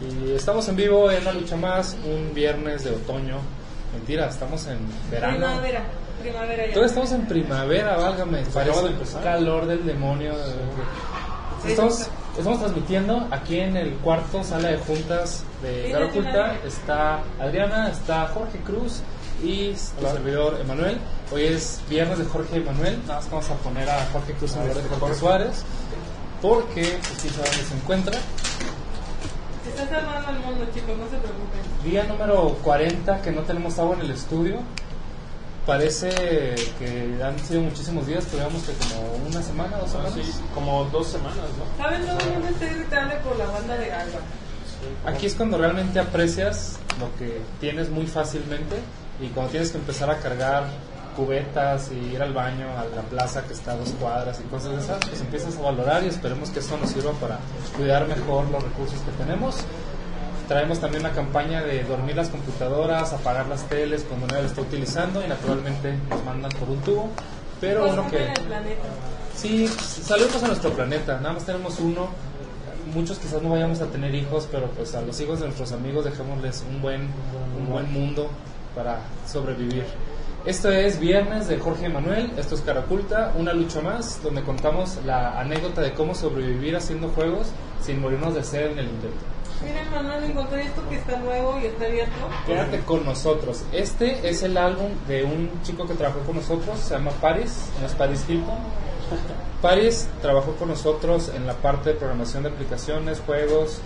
Y estamos en vivo en una lucha más, un viernes de otoño. Mentira, estamos en verano. Primavera, primavera ya. Todavía estamos en primavera, válgame. Parece acaba de empezar. calor del demonio. Estamos, estamos transmitiendo aquí en el cuarto sala de juntas de Sí, sí, Oculta. sí. Está Adriana, está Jorge Cruz y su servidor Emanuel. Hoy es viernes de Jorge Emanuel. Nada más vamos a poner a Jorge Cruz en lugar de Jorge Suárez. Porque, pues, quién sabe dónde se encuentra. Está salvando el mundo, chicos, no se preocupen. Día número 40 que no tenemos agua en el estudio. Parece que han sido muchísimos días, pero digamos que como una semana, dos semanas. Ah, Sí, como dos semanas, ¿no? ¿Saben? Todo el mundo está irritable por la banda de agua. Aquí es cuando realmente aprecias lo que tienes muy fácilmente y cuando tienes que empezar a cargar cubetas y ir al baño a la plaza que está a dos cuadras y cosas de esas, pues empiezas a valorar y esperemos que eso nos sirva para cuidar mejor los recursos que tenemos. Traemos también una campaña de dormir las computadoras, apagar las teles cuando nadie la está utilizando y naturalmente nos mandan por un tubo. Pero uno Consumen que... el planeta. Sí, saludos a nuestro planeta. Nada más tenemos uno. Muchos quizás no vayamos a tener hijos, pero pues a los hijos de nuestros amigos dejémosles un buen, un buen mundo para sobrevivir. Esto es Viernes de Jorge Manuel, esto es Caraculta, una lucha más, donde contamos la anécdota de cómo sobrevivir haciendo juegos sin morirnos de sed en el intento. Miren, Manuel, encontré esto que está nuevo y está abierto. Quédate con nosotros. Este es el álbum de un chico que trabajó con nosotros, se llama Paris, no es Paris Hilton. Paris trabajó con nosotros en la parte de programación de aplicaciones, juegos.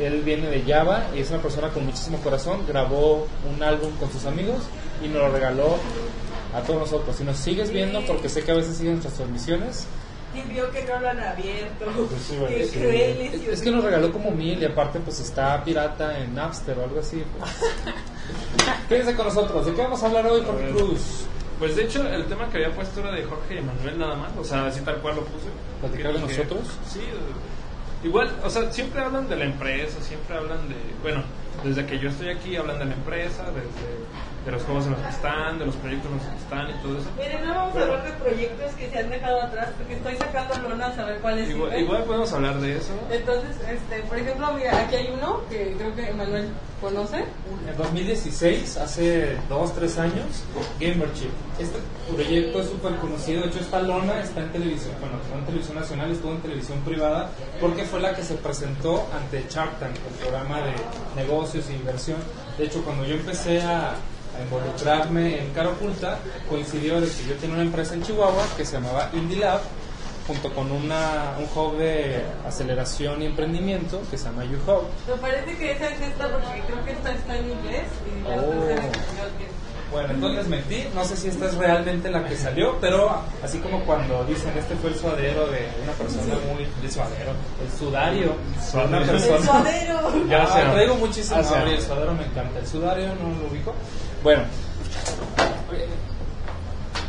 Él viene de Java y es una persona con muchísimo corazón. Grabó un álbum con sus amigos y nos lo regaló a todos nosotros. Si nos sigues viendo, porque sé que a veces siguen nuestras transmisiones, Y vio que no lo han abierto. Pues sí, sí. crueles. es, es que nos regaló como mil y aparte pues está pirata en Napster o algo así. pues. Quédense con nosotros. ¿De qué vamos a hablar hoy, Jorge Cruz? Pues de hecho, el tema que había puesto era de Jorge y Manuel nada más, o sea, así tal cual lo puse. ¿Platicar de Que- nosotros? Sí, igual, o sea, siempre hablan de la empresa, siempre hablan de, bueno, desde que yo estoy aquí hablan de la empresa, desde de los juegos en los que están, de los proyectos en los que están y todo eso. Miren, no vamos a hablar de proyectos que se han dejado atrás porque estoy sacando lonas a ver cuáles Igual, sirven. igual podemos hablar de eso. Entonces, este, por ejemplo, mira, aquí hay uno que creo que Manuel conoce. En 2016, hace 2, 3 años, Gamerchip. Este proyecto es súper conocido. De hecho, esta lona está en televisión, bueno, está en televisión nacional, estuvo en televisión privada, porque fue la que se presentó ante Shark Tank, el programa de negocios e inversión. De hecho, cuando yo empecé a, a involucrarme en Cara Oculta, coincidió de que yo tenía una empresa en Chihuahua que se llamaba Indie Lab, junto con una, un hub de aceleración y emprendimiento que se llama U-Hub. Me parece que esa es esta porque creo que esta está en inglés y la otra está en Oh. español. que- Bueno, entonces mentí, no sé si esta es realmente la que salió, pero así como cuando dicen este fue el suadero de una persona muy... el suadero, el sudario de una Suadero. persona... ¡El suadero! Ya Ah, traigo muchísimo Ah, el suadero me encanta. El sudario no lo ubico. Bueno,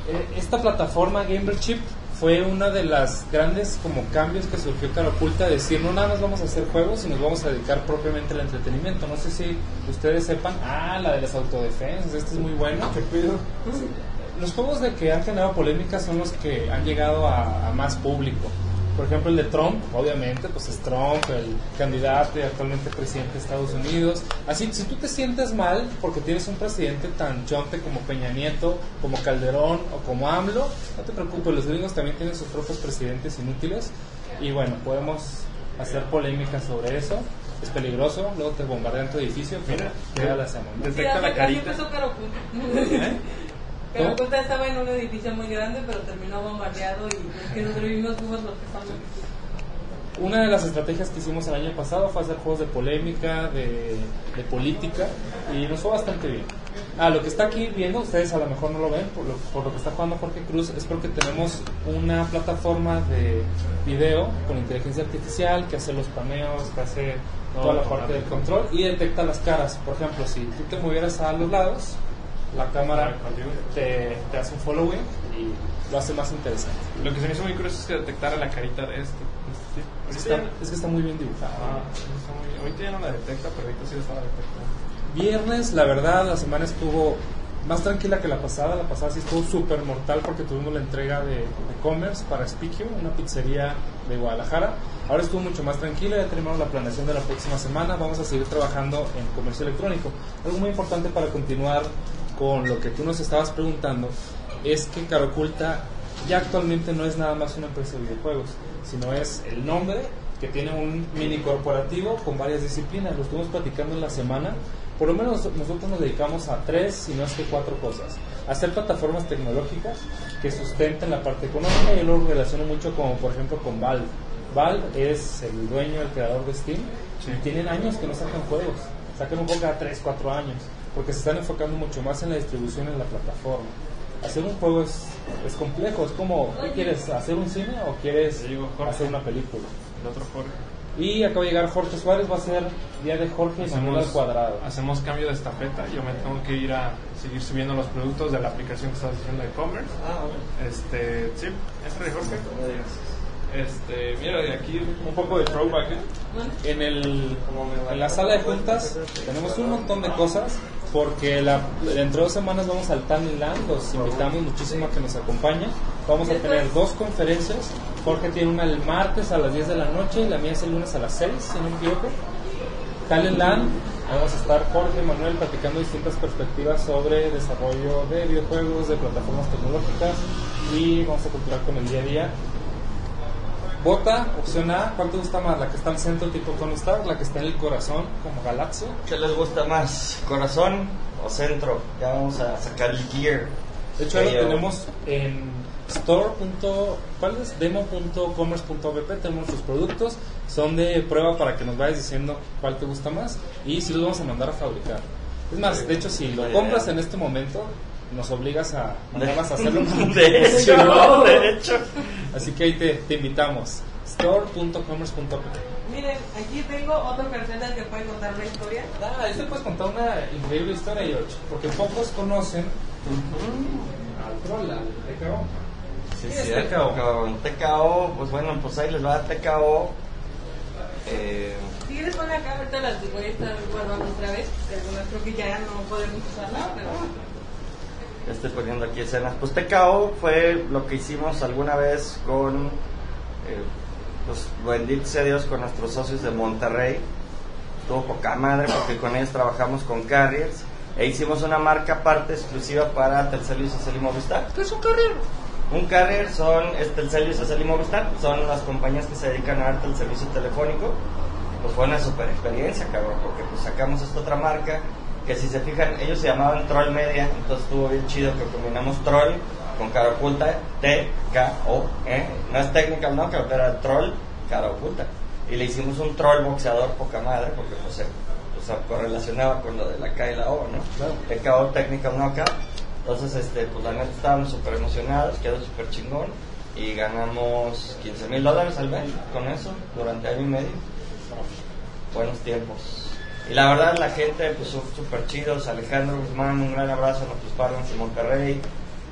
eh, esta plataforma Gamerchip fue una de las grandes como cambios que surgió Cara Oculta, decir no nada más vamos a hacer juegos y nos vamos a dedicar propiamente al entretenimiento. No sé si ustedes sepan, ah, la de las autodefensas, este es muy bueno. Los juegos de que han generado polémica son los que han llegado a, a más público. Por ejemplo, el de Trump, obviamente, pues es Trump, el candidato y actualmente presidente de Estados Unidos. Así, si tú te sientes mal porque tienes un presidente tan chonte como Peña Nieto, como Calderón o como AMLO, no te preocupes, los gringos también tienen sus propios presidentes inútiles. Y bueno, podemos hacer polémica sobre eso. Es peligroso, luego te bombardean tu edificio, pero Mira, ya la hacemos. ¿no? Detecta Sí, la carita. ¿Eh? Caro ¿Cómo? Oculta estaba en un edificio muy grande, pero terminó bombardeado y que sobrevivimos fuimos los que estamos aquí. Una de las estrategias que hicimos el año pasado fue hacer juegos de polémica, de, de política, y nos fue bastante bien. Ah, lo que está aquí viendo, ustedes a lo mejor no lo ven, por lo, por lo que está jugando Jorge Cruz, es porque tenemos una plataforma de video con inteligencia artificial que hace los paneos, que hace toda la parte del control y detecta las caras. Por ejemplo, si tú te movieras a los lados, la cámara te, te hace un following y lo hace más interesante. Lo que se me hizo muy curioso es que detectara la carita de este. Sí. Está, es que está muy bien dibujado. Ah. Ahorita ya no la detecta, pero ahorita sí la estaba detectando. Viernes, la verdad, la semana estuvo más tranquila que la pasada. La pasada sí estuvo súper mortal porque tuvimos la entrega de, de Commerce para Spikio, una pizzería de Guadalajara. Ahora estuvo mucho más tranquila, ya tenemos la planeación de la próxima semana. Vamos a seguir trabajando en comercio electrónico. Algo muy importante para continuar con lo que tú nos estabas preguntando es que Caroculta ya actualmente no es nada más una empresa de videojuegos, sino es el nombre que tiene un mini corporativo con varias disciplinas. Lo estuvimos platicando en la semana. Por lo menos nosotros nos dedicamos a tres, si no es que cuatro cosas. Hacer plataformas tecnológicas que sustenten la parte económica. Yo lo relaciono mucho como por ejemplo con Valve. Valve es el dueño, el creador de Steam. Y tienen años que no sacan juegos. Sacan un juego cada 3, 4 años. Porque se están enfocando mucho más en la distribución en la plataforma. Hacer un juego es, es complejo. Es como, ¿qué quieres? ¿Hacer un cine o quieres hacer una película? El otro Jorge. Y acaba de llegar Jorge Suárez, va a ser día de Jorge y Manuel al cuadrado. hacemos cambio de estafeta. Yo me tengo que ir a seguir subiendo los productos de la aplicación que estás haciendo de e-commerce. Ah, bueno. Este, sí, entre Jorge. Este, mira, de aquí un poco de throwback. ¿eh? En, el, en la sala de juntas tenemos un montón de cosas porque la, dentro de dos semanas vamos al Land, los invitamos muchísimo a que nos acompañen. Vamos a tener dos conferencias. Jorge tiene una el martes a las 10 de la noche y la mía es el lunes a las 6, si no me equivoco. Land, vamos a estar Jorge y Manuel platicando distintas perspectivas sobre desarrollo de videojuegos, de plataformas tecnológicas y vamos a culturar con el día a día. Vota, opción A, ¿cuál te gusta más? ¿La que está al centro tipo Tony Stark? ¿La que está en el corazón como Galaxia? ¿Qué les gusta más? ¿Corazón o centro? Ya vamos a sacar el gear. De hecho, ahí lo tenemos en store. ¿Cuál es? Tenemos sus productos. Son de prueba para que nos vayas diciendo cuál te gusta más. Y si los vamos a mandar a fabricar. Es más, de hecho, si lo compras en este momento, nos obligas a mandarlas a hacerlo. De hecho, no, de hecho. Así que ahí te, te invitamos. Store.commerce.vp. Miren, aquí tengo otro cartel que puede contar la historia. Ah, ahí te puedes contar una increíble historia, George. Porque pocos conocen al troll, al TKO. Sí, ¿Qué es cierto, TKO? TKO, pues bueno, pues ahí les va TKO. Eh, Si quieres poner acá, ahorita las voy a estar guardando otra vez. Que algunas creo que ya no podemos usarla, pero estoy poniendo aquí escenas. Pues TKO fue lo que hicimos alguna vez con, eh, pues bendito sea Dios, con nuestros socios de Monterrey. Estuvo poca madre porque con ellos trabajamos con Carriers e hicimos una marca aparte exclusiva para Telcel y Telcel y Movistar. ¿Qué es un carrier? Un carrier son Telcel y Telcel y Movistar, son las compañías que se dedican a darte el servicio telefónico. Pues fue una super experiencia, cabrón, porque pues sacamos esta otra marca que si se fijan, ellos se llamaban Troll Media, entonces estuvo bien chido que combinamos Troll con cara oculta, T, K, O, E. No es technical, no, pero era Troll, cara oculta. Y le hicimos un Troll boxeador poca madre, porque pues se, pues, se correlacionaba con lo de la K y la O, ¿no? Claro. TKO, Technical Knockout. Entonces, este, pues la neta estábamos súper emocionados, quedó súper chingón. Y ganamos 15 mil dólares al mes con eso durante año y medio. Buenos tiempos. Y la verdad, la gente, pues son súper chidos. Alejandro Guzmán, un gran abrazo a nuestros partners en Monterrey.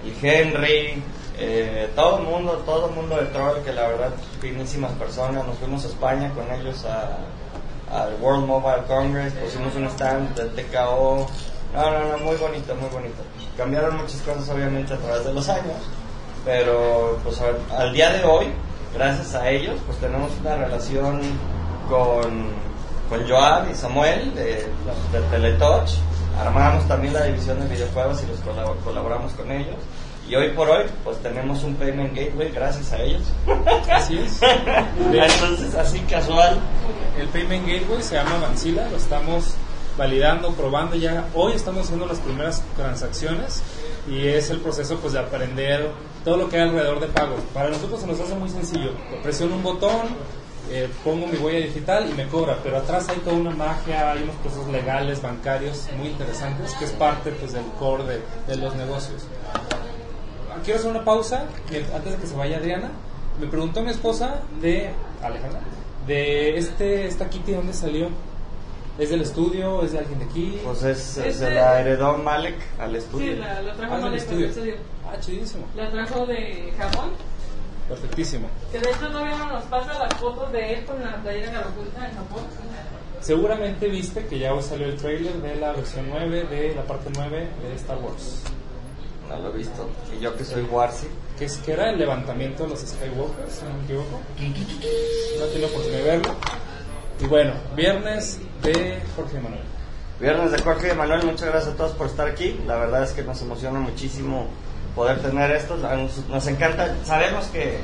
Y Henry, eh, todo el mundo, todo el mundo de Troll, que la verdad, finísimas personas. Nos fuimos a España con ellos al World Mobile Congress, pusimos un stand del TKO. No, no, no, muy bonito, muy bonito. Cambiaron muchas cosas, obviamente, a través de los años. Pero, pues al, al día de hoy, gracias a ellos, pues tenemos una relación con, con Joab y Samuel de, de Teletouch. Armamos también la división de videojuegos y los colab- colaboramos con ellos. Y hoy por hoy, pues tenemos un Payment Gateway gracias a ellos. Así es. Entonces, así casual. El Payment Gateway se llama Vancila, lo estamos validando, probando ya. Hoy estamos haciendo las primeras transacciones y es el proceso pues de aprender todo lo que hay alrededor de pagos. Para nosotros se nos hace muy sencillo. Presiono un botón, eh, pongo mi huella digital y me cobra, pero atrás hay toda una magia, hay unos procesos legales, bancarios muy interesantes que es parte pues del core de, de los negocios. Quiero hacer una pausa antes de que se vaya Adriana. Me preguntó mi esposa de Alejandra de este esta Kitty dónde salió. ¿Es del estudio? ¿Es de alguien de aquí? Pues es, Este- se la heredó Malek al estudio. sí, la, la trajo Ah, Malek estudio. del estudio. Ah, chidísimo. La trajo de Japón. Perfectísimo. Que de hecho todavía no nos pasa las fotos de él con la playera de la oculta en Japón. Seguramente viste que ya hoy salió el trailer de la versión 9 de la parte 9 de Star Wars. No lo he visto. Y yo que soy Warsi. Que, es, que era el levantamiento de los Skywalkers, si no me equivoco. No tengo oportunidad de verlo. Y bueno, viernes de Jorge Manuel. Viernes de Jorge y Manuel, muchas gracias a todos por estar aquí. La verdad es que nos emociona muchísimo poder tener esto. Nos, nos encanta, sabemos que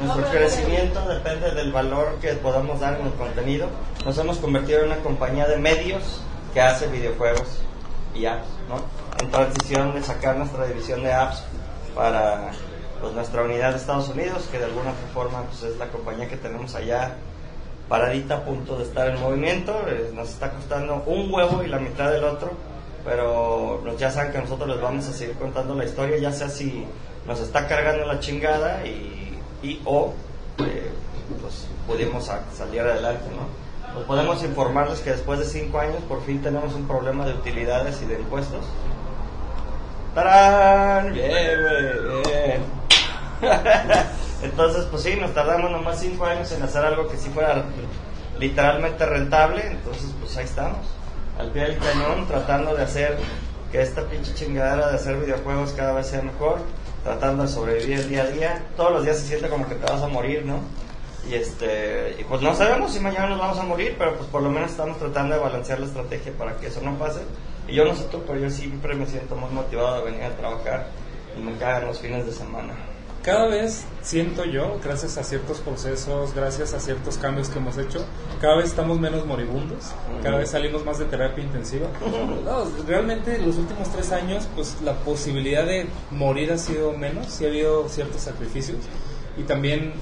nuestro crecimiento depende del valor que podamos dar en el contenido. Nos hemos convertido en una compañía de medios que hace videojuegos y apps, ¿no? En transición de sacar nuestra división de apps para pues, nuestra unidad de Estados Unidos, que de alguna forma pues, es la compañía que tenemos allá paradita a punto de estar en movimiento. Eh, nos está costando un huevo y la mitad del otro, pero pues, ya saben que nosotros les vamos a seguir contando la historia, ya sea si nos está cargando la chingada y, y o eh, pues pudimos salir adelante, ¿no? Pues podemos informarles que después de cinco años por fin tenemos un problema de utilidades y de impuestos. ¡Tarán! Bien, güey, bien. Entonces, pues sí, nos tardamos nomás cinco años en hacer algo que sí fuera literalmente rentable. Entonces, pues ahí estamos, al pie del cañón, tratando de hacer que esta pinche chingadera de hacer videojuegos cada vez sea mejor, tratando de sobrevivir día a día. Todos los días se siente como que te vas a morir, ¿no? Y este, y pues no sabemos si mañana nos vamos a morir, pero pues por lo menos estamos tratando de balancear la estrategia para que eso no pase. Y yo no sé tú, pero yo siempre me siento más motivado de venir a trabajar y me cagan los fines de semana. Cada vez siento yo, gracias a ciertos procesos, gracias a ciertos cambios que hemos hecho, cada vez estamos menos moribundos, cada vez salimos más de terapia intensiva. No, realmente los últimos tres años, pues la posibilidad de morir ha sido menos, sí ha habido ciertos sacrificios y también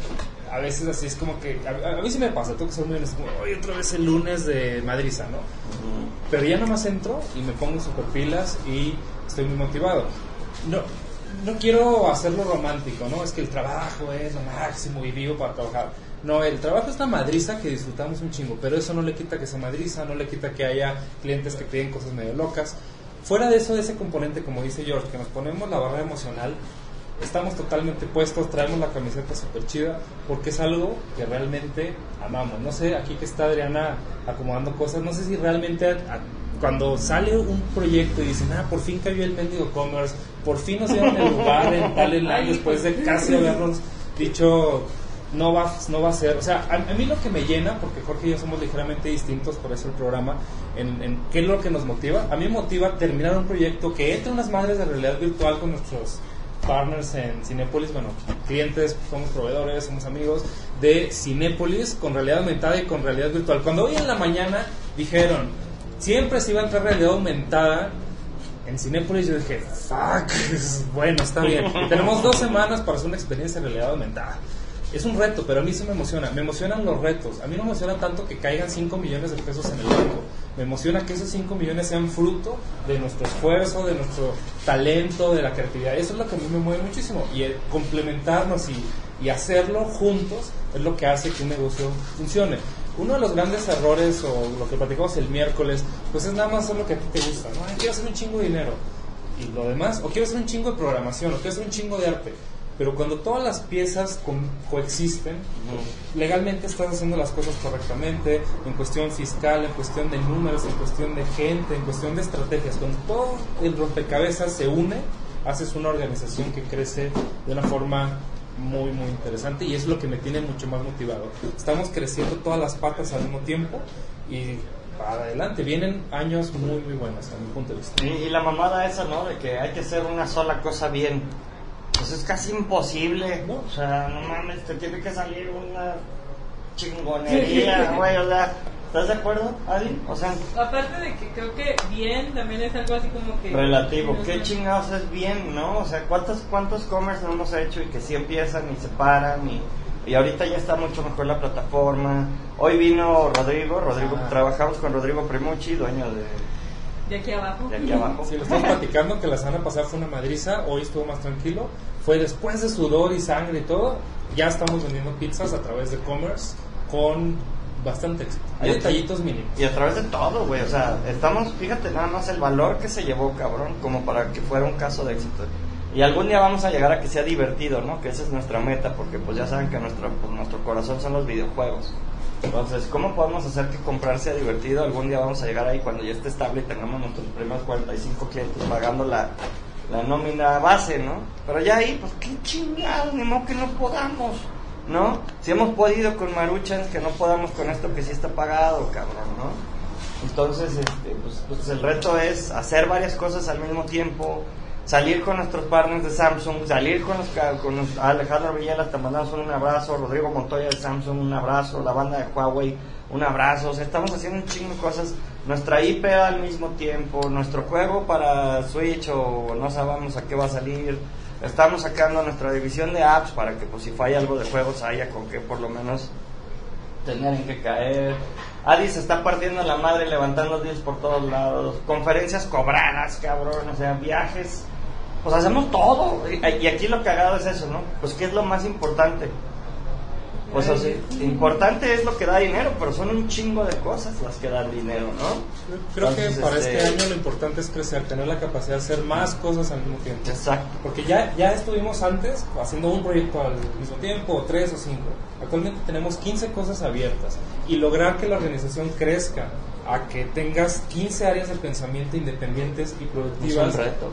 a veces así es como que, a, a mí sí me pasa, tengo que ser muy honesto, como, "Oye, otra vez el lunes de Madriza, ¿no? Pero ya nomás entro y me pongo super pilas y estoy muy motivado. No, no quiero hacerlo romántico, ¿no? Es que el trabajo es lo máximo y vivo para trabajar. No, el trabajo es la madriza que disfrutamos un chingo, pero eso no le quita que sea madriza, no le quita que haya clientes que piden cosas medio locas. Fuera de eso, de ese componente, como dice George, que nos ponemos la barrera emocional, estamos totalmente puestos, traemos la camiseta súper chida, porque es algo que realmente amamos. No sé, aquí que está Adriana acomodando cosas, no sé si realmente cuando sale un proyecto y dicen, ah, por fin cayó el mendigo commerce, por fin nos dieron el lugar en tal en año después de casi habernos dicho no va, no va a ser, o sea, a, a mí lo que me llena, porque Jorge y yo somos ligeramente distintos, por eso el programa, en, en qué es lo que nos motiva, a mí me motiva terminar un proyecto que entre unas madres de realidad virtual con nuestros partners en Cinépolis, bueno, clientes, somos proveedores, somos amigos de Cinépolis con realidad aumentada y con realidad virtual. Cuando hoy en la mañana dijeron, siempre se iba a entrar realidad aumentada, en Cinépolis yo dije, fuck, bueno, está bien. Tenemos dos semanas para hacer una experiencia en realidad aumentada. Es un reto, pero a mí sí me emociona. Me emocionan los retos. A mí no me emociona tanto que caigan 5 millones de pesos en el banco. Me emociona que esos 5 millones sean fruto de nuestro esfuerzo, de nuestro talento, de la creatividad. Eso es lo que a mí me mueve muchísimo. Y el complementarnos y, y hacerlo juntos es lo que hace que un negocio funcione. Uno de los grandes errores, o lo que platicamos el miércoles, pues es nada más hacer lo que a ti te gusta. ¿no? Ay, quiero hacer un chingo de dinero. Y lo demás, o quiero hacer un chingo de programación, o quiero hacer un chingo de arte. Pero cuando todas las piezas con- coexisten, legalmente estás haciendo las cosas correctamente, en cuestión fiscal, en cuestión de números, en cuestión de gente, en cuestión de estrategias. Cuando todo el rompecabezas se une, haces una organización que crece de una forma muy, muy interesante y es lo que me tiene mucho más motivado. Estamos creciendo todas las patas al mismo tiempo y para adelante. Vienen años muy, muy buenos a mi punto de vista. Y, y la mamada esa, ¿no? De que hay que hacer una sola cosa bien. Pues es casi imposible. No. O sea, no mames, te tiene que salir una chingonería, güey. O sea, ¿estás de acuerdo, Adi? O sea, Aparte de que creo que bien también es algo así como que. relativo. Ujú. ¿Qué chingados es bien, no? O sea, ¿cuántos, cuántos commerce no hemos hecho y que sí empiezan y se paran y... Y ahorita ya está mucho mejor la plataforma. Hoy vino Rodrigo, Rodrigo, Ah. trabajamos con Rodrigo Primucci, dueño de, De aquí abajo. de aquí abajo. Si lo estamos platicando que la semana pasada fue una madriza, hoy estuvo más tranquilo. Fue después de sudor y sangre y todo. Ya estamos vendiendo pizzas a través de commerce con bastante éxito. Hay detallitos mínimos. Y a través de todo, güey. O sea, estamos, fíjate nada más el valor que se llevó, cabrón, como para que fuera un caso de éxito. Y algún día vamos a llegar a que sea divertido, ¿no? Que esa es nuestra meta, porque pues ya saben que nuestro, pues, nuestro corazón son los videojuegos. Entonces, ¿cómo podemos hacer que comprar sea divertido? Algún día vamos a llegar ahí cuando ya esté estable y tengamos nuestros primeros 45 clientes pagando la, la nómina base, ¿no? Pero ya ahí, pues qué chingado, ni modo que no podamos, ¿no? Si hemos podido con Maruchans, que no podamos con esto que sí está pagado, cabrón, ¿no? Entonces, este, pues, pues el reto es hacer varias cosas al mismo tiempo, salir con nuestros partners de Samsung, salir con los, con los Alejandro Villela, te mandamos un abrazo, Rodrigo Montoya de Samsung, un abrazo, la banda de Huawei, un abrazo, o sea, estamos haciendo un chingo de cosas, nuestra IP al mismo tiempo, nuestro juego para Switch o no sabemos a qué va a salir, estamos sacando nuestra división de apps para que pues si falla algo de juegos haya con que por lo menos tener en que caer. Adi se está partiendo la madre levantando deals por todos lados. Conferencias cobradas, cabrón. O sea, viajes. Pues hacemos todo. Y aquí lo cagado es eso, ¿no? Pues ¿qué es lo más importante? O sea, importante es lo que da dinero, pero son un chingo de cosas las que dan dinero, ¿no? Creo Entonces, que para este... este- año lo importante es crecer, tener la capacidad de hacer más cosas al mismo tiempo. Exacto. Porque ya, ya estuvimos antes haciendo un proyecto al mismo tiempo, o tres o cinco. Actualmente tenemos 15 cosas abiertas y lograr que la organización crezca a que tengas 15 áreas de pensamiento independientes y Es productivas un reto.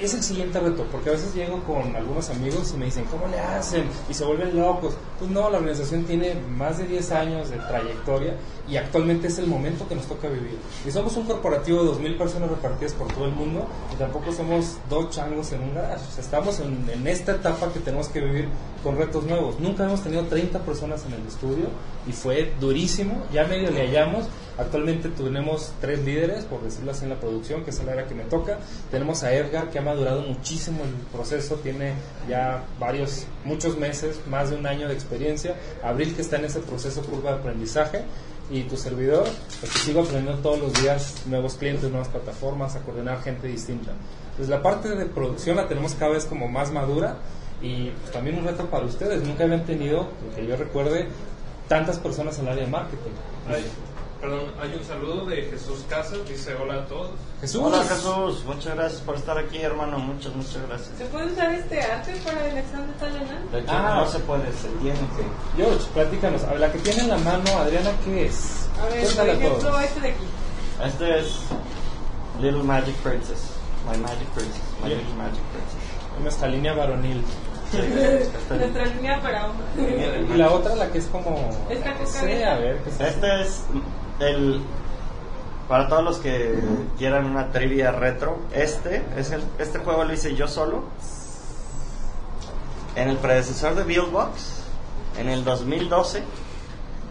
Es el siguiente reto, porque a veces llego con algunos amigos y me dicen, ¿cómo le hacen? Y se vuelven locos. Pues no, la organización tiene más de 10 años de trayectoria y actualmente es el momento que nos toca vivir. Y somos un corporativo de 2.000 personas repartidas por todo el mundo y tampoco somos dos changos en un garage. Estamos en, en esta etapa que tenemos que vivir con retos nuevos. Nunca hemos tenido 30 personas en el estudio y fue durísimo. Ya medio le hallamos. Actualmente tenemos tres líderes, por decirlo así, en la producción, que es el área que me toca. Tenemos a Edgar, que ha madurado muchísimo el proceso, tiene ya varios, muchos meses, más de un año de experiencia. Abril, que está en ese proceso curva de aprendizaje. Y tu servidor, pues que sigo aprendiendo todos los días nuevos clientes, nuevas plataformas, a coordinar gente distinta. Entonces la parte de producción la tenemos cada vez como más madura y pues, también un reto para ustedes. Nunca habían tenido, que yo recuerde, tantas personas en el área de marketing. Perdón, hay un saludo de Jesús Casas, dice hola a todos. Jesús. Hola Jesús, muchas gracias por estar aquí, hermano. Muchas, muchas gracias. ¿Se puede usar este arte para el examen de hecho, Ah. no se puede, se tiene que. George, platícanos. A ver, la que tiene en la mano, Adriana, ¿qué es? A ver, por ejemplo, este de aquí. Este es Little Magic Princess. My Magic Princess. My. Little Magic Princess. Nuestra línea varonil. Sí, Nuestra línea para hombres. Y la otra, la que es como... Esta que Sí, a ver, ¿qué es este es el. Para todos los que quieran una trivia retro, este es el, este juego lo hice yo solo. En el predecesor de Buildbox, en el 2012,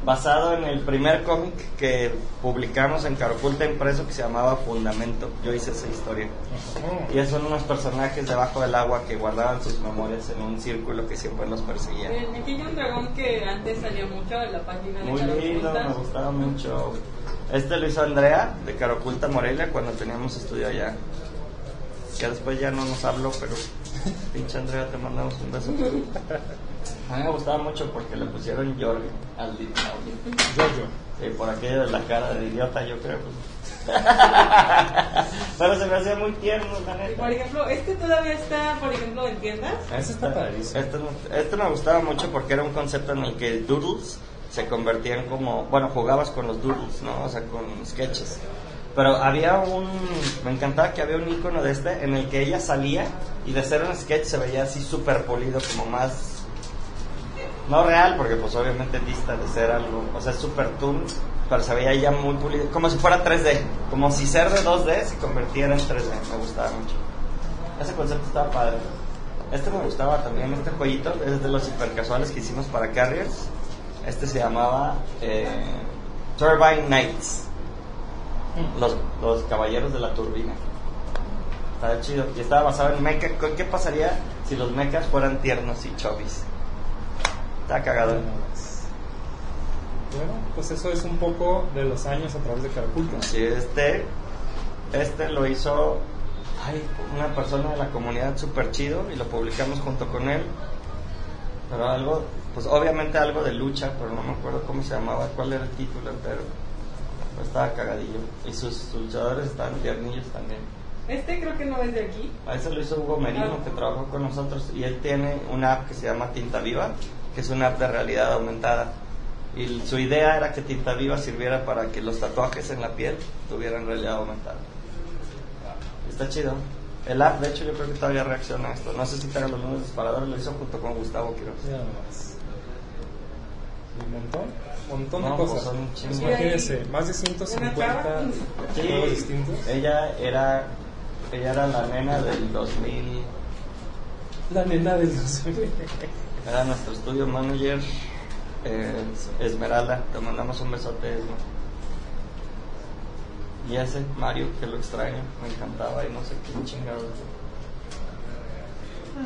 basado en el primer cómic que publicamos en Caroculta impreso que se llamaba Fundamento. Yo hice esa historia. Y son unos personajes debajo del agua que guardaban sus memorias en un círculo que siempre los perseguía. Aquí hay un dragón que antes salía mucho en la página de Muy lindo, me gustaba mucho. Este lo hizo Andrea de Caroculta Morelia cuando teníamos estudio allá. Que después ya no nos habló, pero pinche Andrea, te mandamos un beso. A mí me gustaba mucho porque le pusieron Jorge al dinosaurio. Giorgio. Sí, por aquello de la cara de idiota, yo creo. pues. Pero se me hacía muy tierno, la neta. Por ejemplo, este todavía está, por ejemplo, en tiendas. Ese está padrísimo. Este, este me gustaba mucho porque era un concepto en el que doodles se convertían como, bueno, jugabas con los doodles, ¿no? O sea, con sketches. Pero había un, me encantaba que había un icono de este en el que ella salía y de ser un sketch se veía así súper polido, como más, no real, porque pues obviamente dista de ser algo, o sea, es súper toon, pero se veía ya muy pulido, como si fuera 3D, como si ser de 2D se convirtiera en 3D, me gustaba mucho. Ese concepto estaba padre. Este me gustaba también, este jueguito, es de los hiper casuales que hicimos para Carriers. Este se llamaba eh, Turbine Knights, los, los caballeros de la turbina. Estaba chido. Y estaba basado en mecha. ¿Qué qué pasaría si los mechas fueran tiernos y chovis? Está cagado. Bueno, pues eso es un poco de los años a través de Caraculta. Sí, este, este lo hizo ay, una persona de la comunidad súper chido y lo publicamos junto con él. Pero algo, pues obviamente algo de lucha, pero no me acuerdo cómo se llamaba, cuál era el título entero. Pero estaba cagadillo. Y sus, sus luchadores estaban tiernillos también. Este creo que no es de aquí. A ese lo hizo Hugo Merino, Ah. que trabajó con nosotros, y él tiene una app que se llama Tinta Viva, que es una app de realidad aumentada. Y su idea era que Tinta Viva sirviera para que los tatuajes en la piel tuvieran realidad aumentada. Está chido. El app, de hecho, yo creo que todavía reacciona a esto. No sé si tengan los números disparadores, lo hizo junto con Gustavo Quiroz. Un montón, un montón No, de pues cosas. chingo. Imagínense, más de 150 Sí, distintos. ella era, ella era la nena del 2000, La nena del 2000. Era nuestro estudio manager, eh, Esmeralda. Te mandamos un besote, Esma. Y ese Mario, que lo extraño, me encantaba y no sé qué chingados.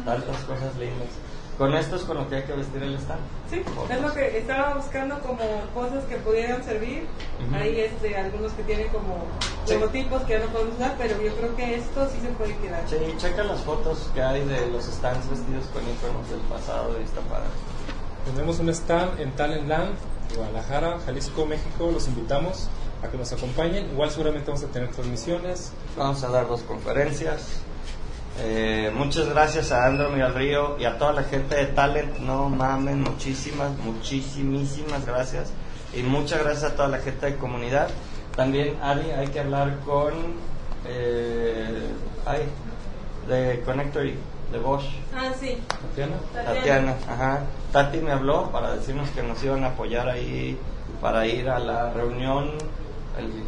Tantas cosas lindas. Con esto es con lo que hay que vestir el stand. Sí, es lo que estaba buscando como cosas que pudieran servir. Ujú. Hay este, algunos que tienen como Sí. logotipos que ya no podemos usar, pero yo creo que esto sí se puede quedar. Sí, checa las fotos que hay de los stands vestidos con iconos del pasado y está padre. Tenemos un stand en Talentland, Guadalajara, Jalisco, México. Los invitamos a que nos acompañen. Igual seguramente vamos a tener transmisiones. Vamos a dar dos conferencias. Eh, muchas gracias a Andro Miguel Río y a toda la gente de Talent. No mamen, muchísimas, muchísimas gracias. Y muchas gracias a toda la gente de comunidad. También, Ari, hay que hablar con. Eh, ay, de Connectory, de Bosch. Ah, sí. Tatiana. Tatiana, ajá. Tati me habló para decirnos que nos iban a apoyar ahí para ir a la reunión. el-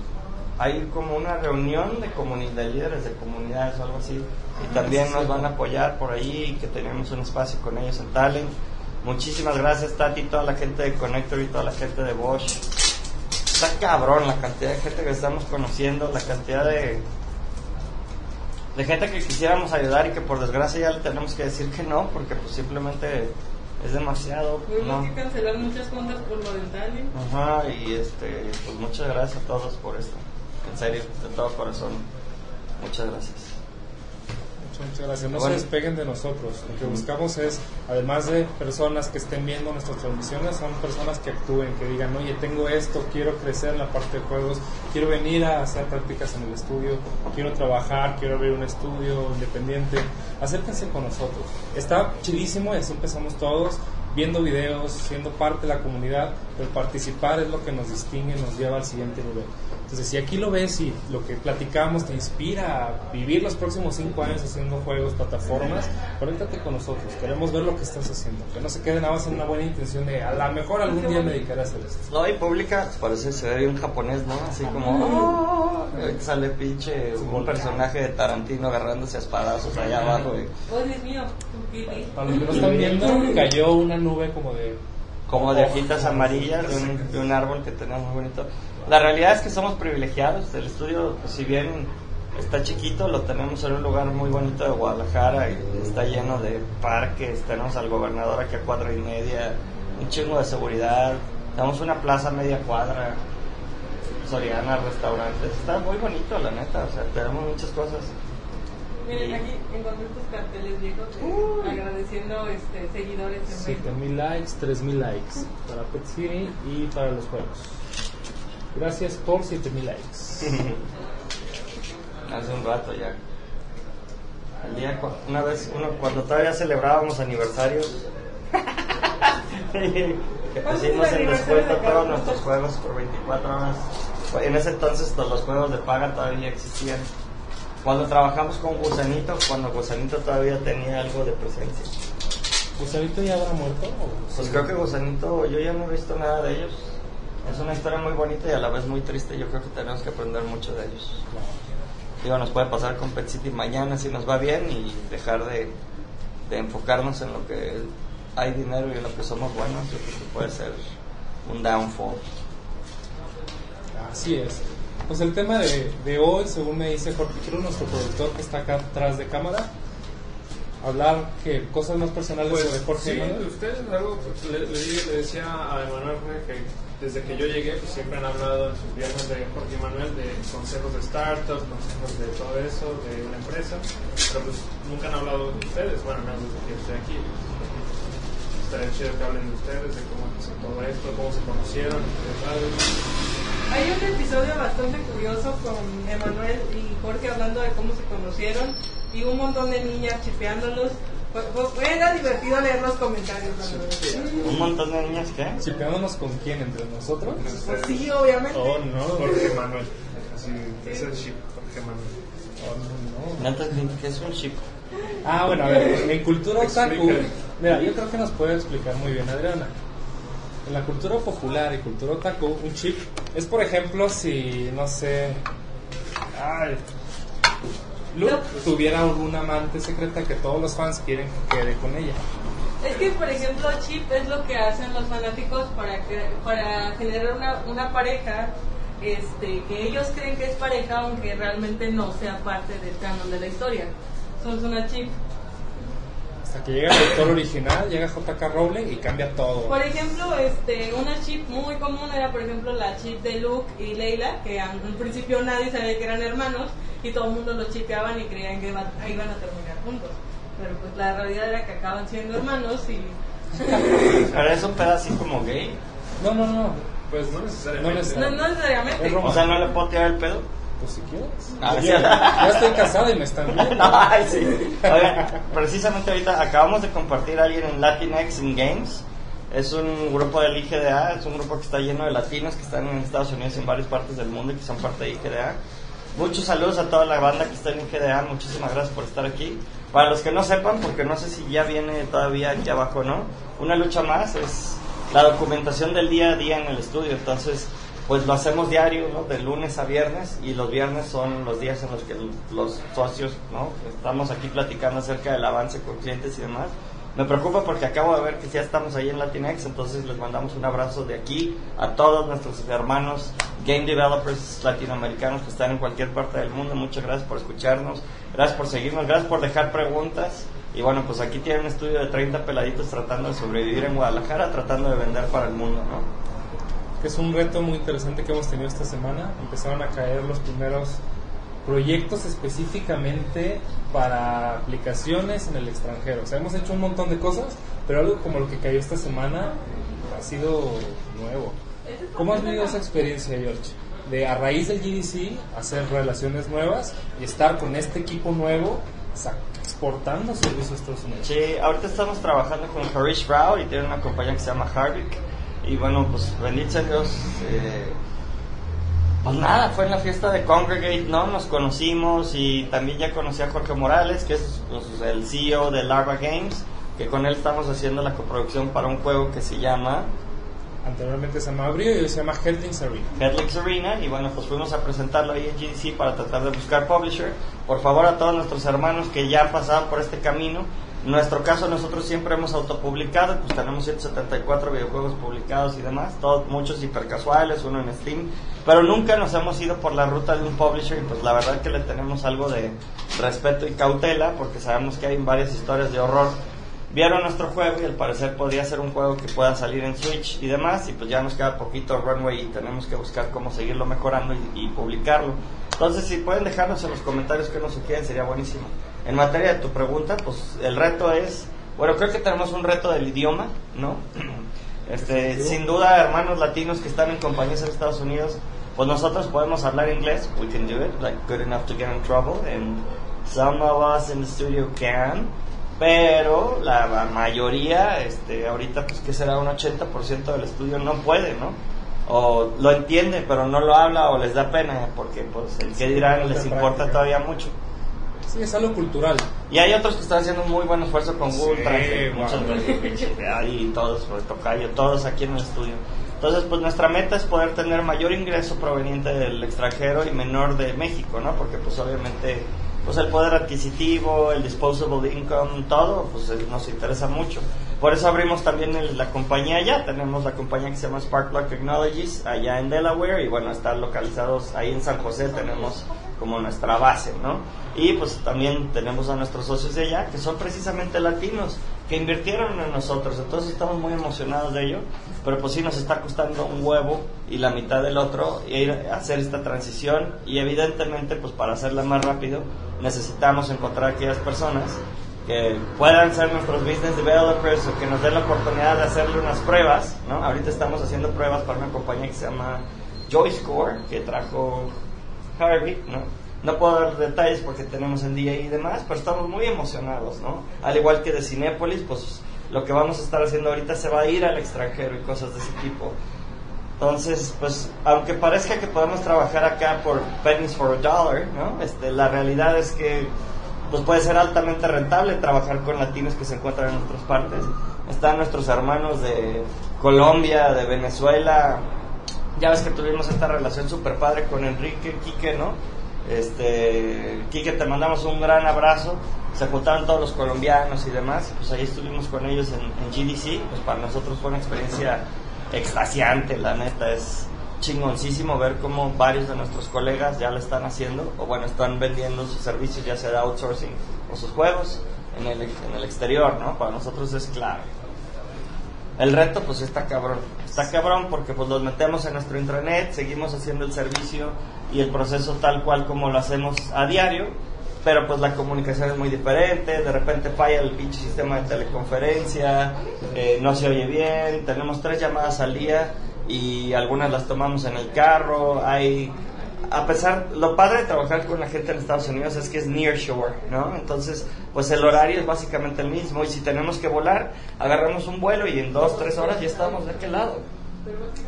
hay como una reunión de, de líderes de comunidades o algo así. Y también nos van a apoyar por ahí, que tenemos un espacio con ellos en Talent. Muchísimas gracias, Tati, toda la gente de Connector y toda la gente de Bosch. Está cabrón la cantidad de gente que estamos conociendo, la cantidad de, de gente que quisiéramos ayudar y que por desgracia ya le tenemos que decir que no, porque pues simplemente es demasiado. Tuvimos ¿no? que cancelar muchas cuentas por lo del Dali. Ajá, y este, pues muchas gracias a todos por esto. En serio, de todo corazón. Muchas gracias. Muchas, muchas gracias. No Bueno. se despeguen de nosotros. Lo que buscamos es, además de personas que estén viendo nuestras transmisiones, son personas que actúen, que digan, oye, tengo esto, quiero crecer en la parte de juegos, quiero venir a hacer prácticas en el estudio, quiero trabajar, quiero abrir un estudio independiente. Acérquense con nosotros. Está chidísimo y así empezamos todos viendo videos, siendo parte de la comunidad, pero participar es lo que nos distingue, nos lleva al siguiente nivel. Entonces, si aquí lo ves y lo que platicamos te inspira a vivir los próximos cinco años haciendo juegos, plataformas, conéctate con nosotros. Queremos ver lo que estás haciendo. Que no se quede nada más en una buena intención de a lo mejor algún día me dedicaré a hacer esto. No, y pública, parece se ve bien japonés, ¿no? Así como. Ahorita sale pinche un personaje de Tarantino agarrándose a espadazos allá abajo. y- Oh, Dios mío. Para los que no están viendo, cayó una nube como de... como de hojitas amarillas de un, de un árbol que tenemos muy bonito. La realidad es que somos privilegiados. El estudio, pues, si bien está chiquito, lo tenemos en un lugar muy bonito de Guadalajara y está lleno de parques. Tenemos al gobernador aquí a cuadra y media, un chingo de seguridad. Tenemos una plaza media cuadra, Soriana, restaurantes. Está muy bonito, la neta. O sea, tenemos muchas cosas. Miren, aquí encontré estos carteles viejos agradeciendo este, seguidores en Facebook. 7000 likes, 3000 likes para Pet City y para los juegos. Gracias por 7000 likes. Hace un rato ya. El día, cu- una vez, uno, cuando todavía celebrábamos aniversarios, ¿Cuándo es hicimos el en descuento todos nuestros juegos por 24 horas. En ese entonces todos los juegos de paga todavía existían. Cuando trabajamos con Gusanito, cuando Gusanito todavía tenía algo de presencia. ¿Gusanito ya habrá muerto? o- Pues creo que Gusanito, yo ya no he visto nada de ellos. Es una historia muy bonita y a la vez muy triste. Yo creo que tenemos que aprender mucho de ellos. Digo, nos puede pasar con Pet City mañana si nos va bien y dejar de, de enfocarnos en lo que hay dinero y en lo que somos buenos. Yo creo que puede ser un downfall. Así es. Pues el tema de, de hoy, según me dice Jorge Cruz, nuestro productor que está acá atrás de cámara, hablar que cosas más personales Pues, sobre Jorge sí, ustedes algo, le, le le decía a Emanuel que desde que yo llegué, pues siempre han hablado en sus viernes de Jorge Manuel de consejos de startup, consejos de todo eso, de una empresa, pero pues nunca han hablado de ustedes, bueno, no desde que estoy aquí. Estaría chido que hablen de ustedes, de cómo empezó todo esto, cómo se conocieron. Hay un episodio bastante curioso con Emanuel y Jorge hablando de cómo se conocieron y un montón de niñas chipeándolos Era divertido leer los comentarios. Un montón de niñas que. ¿Chipeándonos con quién? ¿Entre nosotros? Pues sí, obviamente. Oh, no. Jorge Manuel. Es el chip, Jorge Manuel. Oh, no, no. Que es un chip. Ah, bueno, a ver, en cultura otaku, mira, yo creo que nos puede explicar muy bien Adriana. En la cultura popular y cultura otaku, un chip es, por ejemplo, si, no sé, ay, Luke tuviera alguna amante secreta que todos los fans quieren que quede con ella. Es que, por ejemplo, chip es lo que hacen los fanáticos para que, para generar una, una pareja este, que ellos creen que es pareja, aunque realmente no sea parte del canon de la historia. Son una chip. Hasta que llega el autor original, llega JK Rowling y cambia todo. Por ejemplo, este, una chip muy común era, por ejemplo, la chip de Luke y Leila, que en un principio nadie sabía que eran hermanos y todo el mundo los chipeaban y creían que iban, iban a terminar juntos. Pero pues la realidad era que acaban siendo hermanos y Pero es un pedacito como gay. No, no, no, pues No necesariamente. no, necesariamente. no necesariamente. O sea, no le puedo tirar el pedo. Pues si quieres. Ah, sí. ya estoy casado y me están viendo. Ay, sí. Oigan, precisamente ahorita acabamos de compartir a alguien en Latinx in Games. Es un grupo del IGDA, es un grupo que está lleno de latinos que están en Estados Unidos y en varias partes del mundo y que son parte de IGDA. Muchos saludos a toda la banda que está en IGDA, muchísimas gracias por estar aquí. Para los que no sepan, porque no sé si ya viene todavía aquí abajo o no, una lucha más es la documentación del día a día en el estudio. Entonces, pues lo hacemos diario, ¿no? De lunes a viernes y los viernes son los días en los que los socios, ¿no? Estamos aquí platicando acerca del avance con clientes y demás. Me preocupa porque acabo de ver que ya estamos ahí en Latinx, entonces les mandamos un abrazo de aquí a todos nuestros hermanos game developers latinoamericanos que están en cualquier parte del mundo. Muchas gracias por escucharnos, gracias por seguirnos, gracias por dejar preguntas. Y bueno, pues aquí tienen un estudio de 30 peladitos tratando de sobrevivir en Guadalajara, tratando de vender para el mundo, ¿no? Que es un reto muy interesante que hemos tenido esta semana. Empezaron a caer los primeros proyectos específicamente para aplicaciones en el extranjero. O sea, hemos hecho un montón de cosas, pero algo como lo que cayó esta semana ha sido nuevo. ¿Cómo has vivido esa experiencia, George? De a raíz del GDC hacer relaciones nuevas y estar con este equipo nuevo exportando servicios a Estados Unidos. Sí, ahorita estamos trabajando con Harish Rao y tiene una compañía que se llama Harvick. Y bueno, pues bendito sea Dios. eh, pues nada, fue en la fiesta de Congregate, ¿no? Nos conocimos y también ya conocí a Jorge Morales, que es pues, el CEO de Larva Games, que con él estamos haciendo la coproducción para un juego que se llama Anteriormente se llamaba Brio y hoy se llama Headlings Arena. Headlix Arena y bueno, pues fuimos a presentarlo ahí en GDC para tratar de buscar publisher. Por favor a todos nuestros hermanos que ya han pasado por este camino, nuestro caso nosotros siempre hemos autopublicado, pues tenemos 174 videojuegos publicados y demás, todos muchos hipercasuales, uno en Steam, pero nunca nos hemos ido por la ruta de un publisher y pues la verdad que le tenemos algo de respeto y cautela porque sabemos que hay varias historias de horror vieron nuestro juego y al parecer podría ser un juego que pueda salir en Switch y demás y pues ya nos queda poquito runway y tenemos que buscar cómo seguirlo mejorando y, y publicarlo. Entonces si pueden dejarnos en los comentarios que nos sugieren sería buenísimo. En materia de tu pregunta, pues el reto es, bueno creo que tenemos un reto del idioma, ¿no? Este, sin duda hermanos latinos que están en compañías en Estados Unidos, pues nosotros podemos hablar inglés, we can do it, like good enough to get in trouble and some of us in the studio can pero la, la mayoría, este, ahorita pues que será un 80% del estudio no puede, ¿no? O lo entiende, pero no lo habla o les da pena, porque pues el que dirán les importa todavía mucho. Sí, es algo cultural. Y hay otros que están haciendo muy buen esfuerzo con Google Sí, Translate, wow. muchas gracias. Y todos, pues, Tocayo, todos aquí en el estudio. Entonces, pues nuestra meta es poder tener mayor ingreso proveniente del extranjero y menor de México, ¿no? Porque pues obviamente pues el poder adquisitivo, el disposable income, todo, pues eh, nos interesa mucho. Por eso abrimos también la compañía allá, tenemos la compañía que se llama Sparkplug Technologies allá en Delaware y bueno, están localizados ahí en San José, tenemos como nuestra base, ¿no? Y pues también tenemos a nuestros socios de allá, que son precisamente latinos, que invirtieron en nosotros, entonces estamos muy emocionados de ello, pero pues sí nos está costando un huevo y la mitad del otro ir a hacer esta transición. Y evidentemente pues para hacerla más rápido necesitamos encontrar aquellas personas que puedan ser nuestros business developers o que nos den la oportunidad de hacerle unas pruebas, ¿no? Ahorita estamos haciendo pruebas para una compañía que se llama JoyScore, que trajo Harvey, ¿no? No puedo dar detalles porque tenemos el día y demás, pero estamos muy emocionados, ¿no? Al igual que de Cinépolis, pues lo que vamos a estar haciendo ahorita se va a ir al extranjero y cosas de ese tipo. Entonces, pues, aunque parezca que podemos trabajar acá por pennies for a dollar, ¿no? Este, la realidad es que pues puede ser altamente rentable trabajar con latinos que se encuentran en otras partes. Están nuestros hermanos de Colombia, de Venezuela. Ya ves que tuvimos esta relación super padre con Enrique, Quique, ¿no? Este, Quique, te mandamos un gran abrazo. Se juntaron todos los colombianos y demás. Pues ahí estuvimos con ellos en, en GDC. Pues para nosotros fue una experiencia extasiante, la neta. Es chingoncísimo ver cómo varios de nuestros colegas ya lo están haciendo. O bueno, están vendiendo sus servicios, ya sea de outsourcing o sus juegos en el, en el exterior, ¿no? Para nosotros es clave. El reto pues está cabrón. Está cabrón porque pues los metemos en nuestro intranet, seguimos haciendo el servicio y el proceso tal cual como lo hacemos a diario, pero pues la comunicación es muy diferente, de repente falla el pinche sistema de teleconferencia, eh, no se oye bien, tenemos tres llamadas al día y algunas las tomamos en el carro, hay a pesar, lo padre de trabajar con la gente en Estados Unidos es que es near shore, ¿no? Entonces, pues el horario es básicamente el mismo y si tenemos que volar, agarramos un vuelo y en dos, tres horas ya estamos de aquel lado.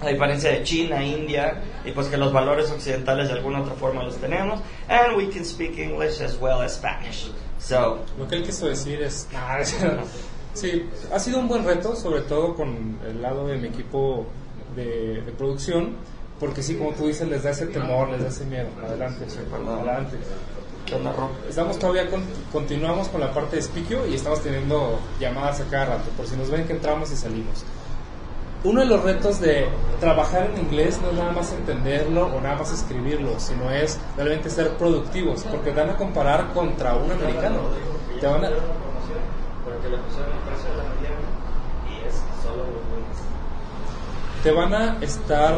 A diferencia de China, India, y pues que los valores occidentales de alguna otra forma los tenemos, and we can speak English as well as Spanish. So, Lo que él quiso decir es... Sí, ha sido un buen reto, sobre todo con el lado de mi equipo de, de producción, porque sí, como tú dices, les da ese temor, les da ese miedo. Adelante, sí, adelante. Estamos todavía, con- continuamos con la parte de Spikio y estamos teniendo llamadas a cada rato, por si nos ven que entramos y salimos. Uno de los retos de trabajar en inglés no es nada más entenderlo o nada más escribirlo, sino es realmente ser productivos, porque van a comparar contra un americano. Te van a. te van a estar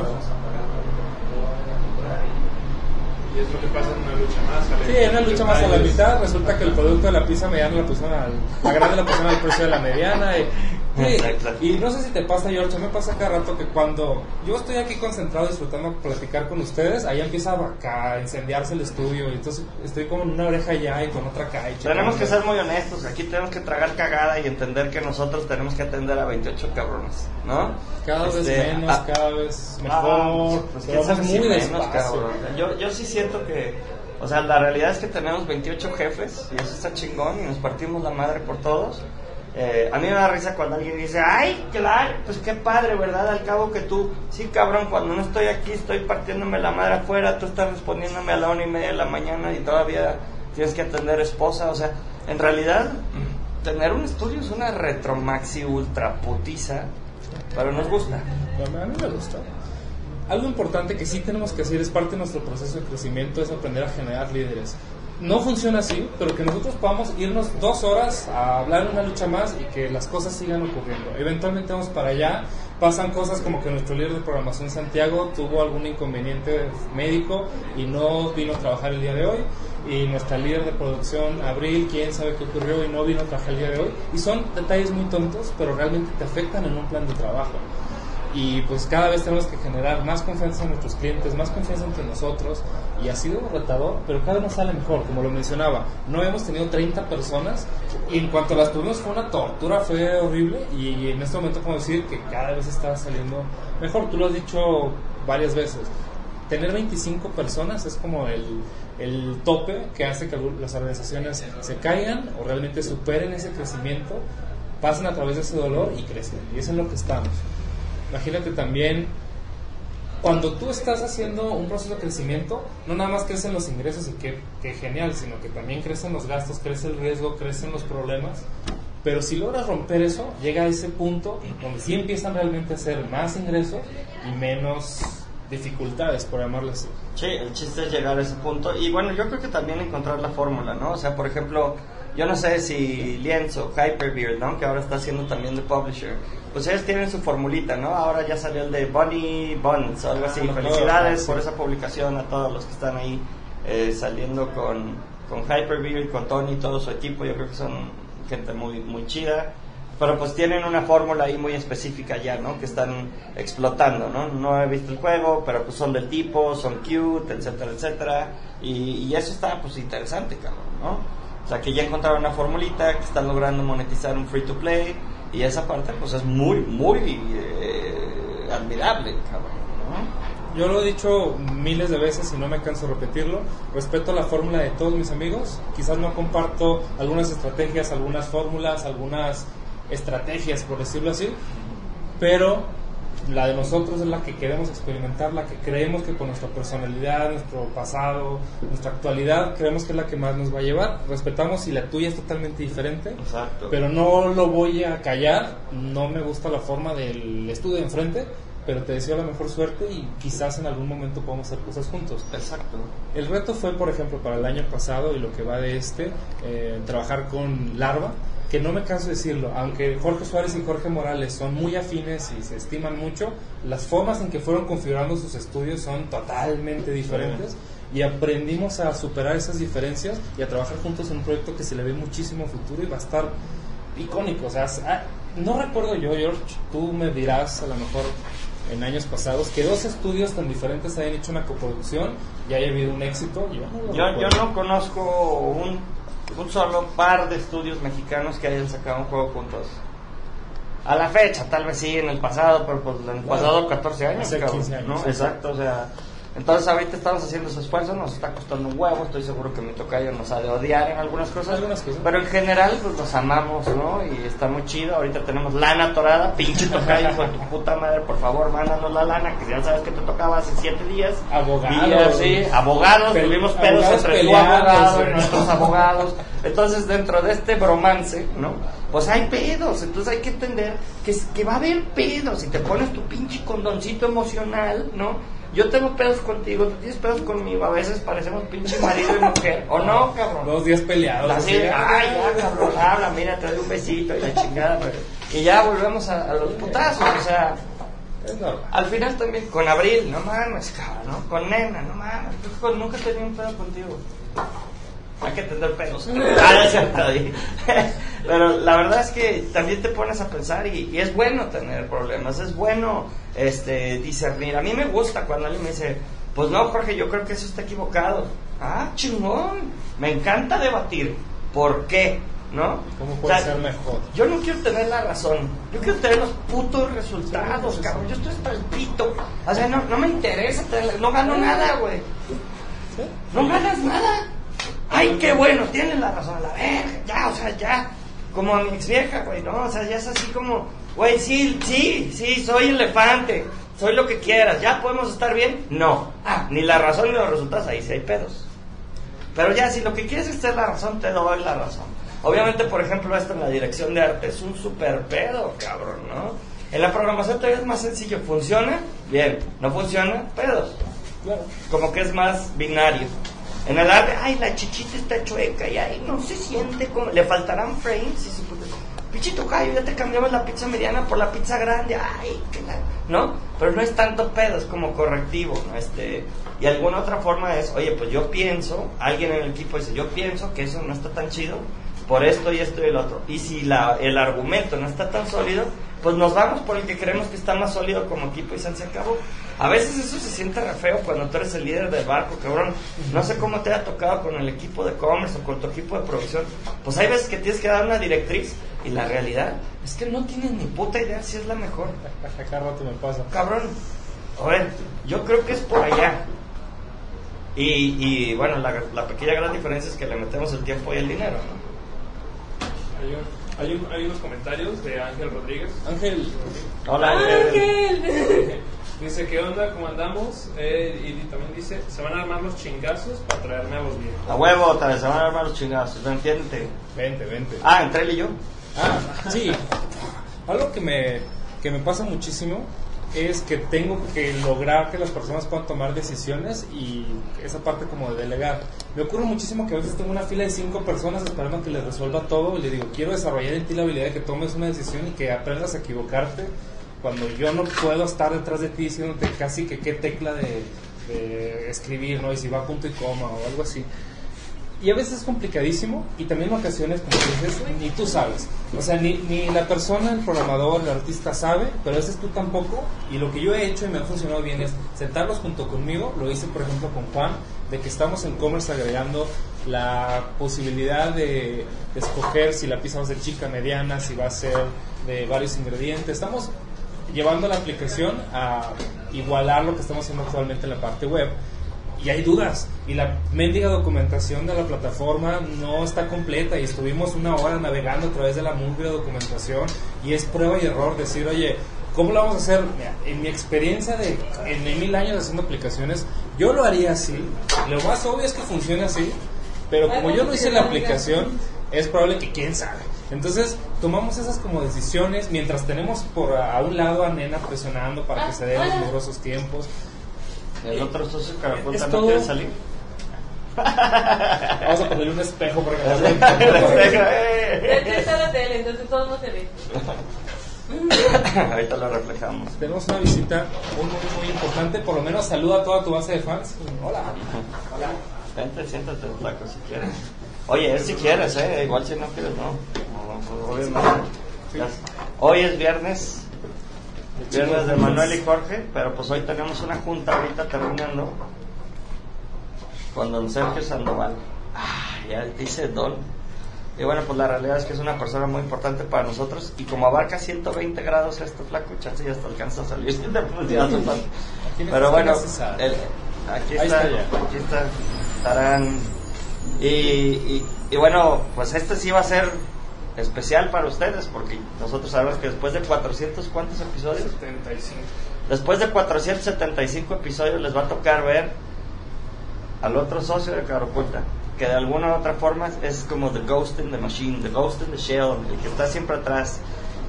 Y es lo que pasa en una lucha más. sale- Sí, en una lucha más a la mitad resulta que el producto de la pizza mediana la pusieron al, la grande la pusieron al precio de la mediana y, sí, y no sé si te pasa George, me pasa cada rato que cuando yo estoy aquí concentrado disfrutando platicar con ustedes, ahí empieza acá a incendiarse el estudio y entonces estoy como en una oreja allá y con otra acá Tenemos que ser muy honestos, aquí tenemos que tragar cagada y entender que nosotros tenemos que atender a 28 cabrones, ¿no? cada vez Este, menos, ah, cada vez ah, mejor, pues, pero vamos sabe si muy menos, cabrón. Yo, yo sí siento que, o sea, la realidad es que tenemos 28 jefes y eso está chingón y nos partimos la madre por todos. Eh, a mí me da risa cuando alguien dice, ay, claro, pues qué padre, ¿verdad? Al cabo que tú, sí, cabrón, cuando no estoy aquí estoy partiéndome la madre afuera, tú estás respondiéndome a la una y media de la mañana y todavía tienes que atender esposa, o sea, en realidad, tener un estudio es una retromaxi ultra putiza, pero nos gusta. A mí me gusta. Algo importante que sí tenemos que hacer es parte de nuestro proceso de crecimiento es aprender a generar líderes. No funciona así, pero que nosotros podamos irnos dos horas a hablar una lucha más y que las cosas sigan ocurriendo. Eventualmente vamos para allá, pasan cosas como que nuestro líder de programación Santiago tuvo algún inconveniente médico y no vino a trabajar el día de hoy. Y nuestra líder de producción, Abril, quién sabe qué ocurrió y no vino a trabajar el día de hoy. Y son detalles muy tontos, pero realmente te afectan en un plan de trabajo y pues cada vez tenemos que generar más confianza en nuestros clientes, más confianza entre nosotros y ha sido retador, pero cada vez nos sale mejor, como lo mencionaba, no hemos tenido 30 personas y en cuanto las tuvimos fue una tortura, fue horrible y en este momento podemos decir que cada vez está saliendo mejor, tú lo has dicho varias veces, tener 25 personas es como el, el tope que hace que las organizaciones se caigan o realmente superen ese crecimiento, pasen a través de ese dolor y crecen y eso es lo que estamos. Imagínate también cuando tú estás haciendo un proceso de crecimiento, no nada más crecen los ingresos y qué, qué genial, sino que también crecen los gastos, crece el riesgo, crecen los problemas. Pero si logras romper eso, llega a ese punto donde sí empiezan realmente a hacer más ingresos y menos dificultades, por llamarlo así. Sí, el chiste es llegar a ese punto. Y bueno, yo creo que también encontrar la fórmula, ¿no? O sea, por ejemplo, yo no sé si Lienzo, Hyperbeard, ¿no? Que ahora está haciendo también de publisher. Pues ellos tienen su formulita, ¿no? Ahora ya salió el de Bunny Buns o algo así. Ah, Felicidades sí. por esa publicación a todos los que están ahí eh, saliendo con, con Hyperbeard, con Tony y todo su equipo. Yo creo que son gente muy, muy chida. Pero pues tienen una fórmula ahí muy específica ya, ¿no? Que están explotando, ¿no? No he visto el juego, pero pues son del tipo, son cute, etcétera, etcétera. Y, y eso está pues interesante, cabrón, ¿no? O sea, que ya encontraron una formulita, que están logrando monetizar un free to play. Y esa parte pues es muy, muy eh, admirable, cabrón, ¿no? Yo lo he dicho miles de veces y no me canso de repetirlo. Respeto la fórmula de todos mis amigos. Quizás no comparto algunas estrategias, algunas fórmulas, algunas estrategias, por decirlo así. Pero la de nosotros es la que queremos experimentar, la que creemos que con nuestra personalidad, nuestro pasado, nuestra actualidad, creemos que es la que más nos va a llevar. Respetamos si la tuya es totalmente diferente, Exacto. pero no lo voy a callar. No me gusta la forma del estudio de enfrente, pero te deseo la mejor suerte y quizás en algún momento podamos hacer cosas juntos. Exacto. El reto fue, por ejemplo, para el año pasado y lo que va de este, eh, trabajar con Larva, que no me canso de decirlo, aunque Jorge Suárez y Jorge Morales son muy afines y se estiman mucho, las formas en que fueron configurando sus estudios son totalmente diferentes y aprendimos a superar esas diferencias y a trabajar juntos en un proyecto que se le ve muchísimo futuro y va a estar icónico. O sea, ah, no recuerdo yo, George, tú me dirás a lo mejor en años pasados que dos estudios tan diferentes hayan hecho una coproducción y haya habido un éxito. Yo no Yo, yo no conozco un, un solo par de estudios mexicanos que hayan sacado un juego juntos. A la fecha, tal vez sí en el pasado, pero pues en el pasado 14 años, hace cabrón, 15 años, ¿no? Exacto, o sea, entonces ahorita estamos haciendo ese esfuerzo, nos está costando un huevo, estoy seguro que mi tocayo nos ha de odiar en algunas cosas, Algunas cosas. pero en general pues nos amamos, ¿no? Y está muy chido, ahorita tenemos lana torada, pinche tocayo, de tu puta madre, por favor, mándanos la lana, que ya sabes que te tocaba hace 7 días. Abogados. Días, sí, abogados, Pe- tuvimos pedos abogados entre tu abogado y nuestros abogados. Entonces, dentro de este bromance, ¿no? Pues hay pedos. Entonces hay que entender que, que va a haber pedos. Si te pones tu pinche condoncito emocional, ¿no? Yo tengo pedos contigo, tú tienes pedos conmigo. A veces parecemos pinche marido y mujer. ¿O no, cabrón? Dos días peleados. Así de, ay, ya, cabrón, habla, mira, doy un besito y la chingada. pero- Y ya volvemos a, a los putazos. O sea, al final también con Abril, no mames, cabrón, ¿no? Con Nena, no mames, nunca he tenido un pedo contigo. Hay que tener pedos. Ah, Pero la verdad es que también te pones a pensar y, y es bueno tener problemas, es bueno este, discernir. A mí me gusta cuando alguien me dice, pues no, Jorge, yo creo que eso está equivocado. Ah, chingón, me encanta debatir. ¿Por qué? ¿No? ¿Cómo O puede sea, ser mejor? yo no quiero tener la razón. Yo quiero tener los putos resultados, cabrón. Yo estoy hasta el pito. O sea, no, no me interesa. tener- no gano nada, güey. No ganas nada. Ay, qué bueno, tienes la razón. La verga, ya, o sea, ya. Como a mi ex vieja, güey, ¿no? O sea, ya es así como, güey, sí, sí, sí, soy elefante. Soy lo que quieras. ¿Ya podemos estar bien? No. Ah, ni la razón ni los resultados. Ahí sí hay pedos. Pero ya, si lo que quieres es tener la razón, te doy la razón. Obviamente, por ejemplo, esto en la dirección de arte es un super pedo, cabrón, ¿no? En la programación todavía es más sencillo. ¿Funciona? Bien. ¿No funciona? Pedos. Claro. Como que es más binario. En el arte, ay, la chichita está chueca y ay, no se siente como... Le faltarán frames y su puta... Pichito Cayo, ya te cambiamos la pizza mediana por la pizza grande, ay, que la... ¿No? Pero no es tanto pedo, es como correctivo, ¿no? Este... Y alguna otra forma es, oye, pues yo pienso, alguien en el equipo dice, yo pienso que eso no está tan chido por esto y esto y el otro. Y si la, el argumento no está tan sólido, pues nos vamos por el que creemos que está más sólido como equipo y se se acabó. A veces eso se siente re feo cuando tú eres el líder del barco, cabrón. No sé cómo te ha tocado con el equipo de commerce o con tu equipo de producción. Pues hay veces que tienes que dar una directriz y la realidad es que no tienes ni puta idea si es la mejor. Rato me pasa. Cabrón, a ver, yo creo que es por allá. Y, y bueno, la, la pequeña gran diferencia es que le metemos el tiempo y el dinero, ¿no? Hay, un- hay, un- hay unos comentarios de Ángel Rodríguez. Ángel, Hola, eh, Ángel. Dice, ¿qué onda? ¿Cómo andamos? Eh, y también dice, se van a armar los chingazos para traerme a los viejos. a huevo, otra vez, se van a armar los chingados, ¿no entiende? vente, vente. Ah, entre él y yo. Ah, sí. Algo que me, que me pasa muchísimo es que tengo que lograr que las personas puedan tomar decisiones y esa parte como de delegar. Me ocurre muchísimo que a veces tengo una fila de cinco personas esperando que les resuelva todo y le digo, quiero desarrollar en ti la habilidad de que tomes una decisión y que aprendas a equivocarte cuando yo no puedo estar detrás de ti diciéndote casi que qué tecla de, de escribir, ¿no? Y si va punto y coma o algo así. Y a veces es complicadísimo y también ocasiones, como dices, ni tú sabes. O sea, ni, ni la persona, el programador, el artista sabe, pero a veces tú tampoco. Y lo que yo he hecho y me ha funcionado bien es sentarlos junto conmigo. Lo hice, por ejemplo, con Juan, de que estamos en Commerce agregando la posibilidad de, de escoger si la pizza va a ser chica, mediana, si va a ser de varios ingredientes. Estamos llevando la aplicación a igualar lo que estamos haciendo actualmente en la parte web y hay dudas y la mendiga documentación de la plataforma no está completa y estuvimos una hora navegando a través de la mugre documentación y es prueba y error decir, oye, ¿cómo lo vamos a hacer? Mira, en mi experiencia de en mil años haciendo aplicaciones, yo lo haría así. Lo más obvio es que funcione así, pero como yo no hice la aplicación, es probable que quién sabe. Entonces tomamos esas como decisiones mientras tenemos por a un lado a Nena presionando para que se den los mugrosos tiempos. El otro socio carapulta Es no todo- quiere salir. Vamos a ponerle un espejo para que El no hecho eh. está la tele, entonces todo no se ve. Ahorita lo reflejamos. Tenemos una visita muy, muy, muy importante. Por lo menos saluda a toda tu base de fans. Hola. Hola. Vente, siéntate, flaco, si quieres. Oye, es si quieres, ¿eh? Igual si no quieres, no. Hoy es viernes. Viernes de Manuel y Jorge, pero pues hoy tenemos una junta ahorita terminando con don Sergio Sandoval. Ah, ya dice don. Y bueno, pues la realidad es que es una persona muy importante para nosotros y como abarca 120 grados esto flaco, chance ya hasta alcanza a salir. Pero bueno, el- aquí está, aquí está Tarán. Y, y, y bueno, pues este sí va a ser especial para ustedes porque nosotros sabemos que después de 400, ¿cuántos episodios? 75. Después de 475 episodios les va a tocar ver al otro socio de Caroculta, que de alguna u otra forma es como the ghost in the machine, the ghost in the shell, el que está siempre atrás,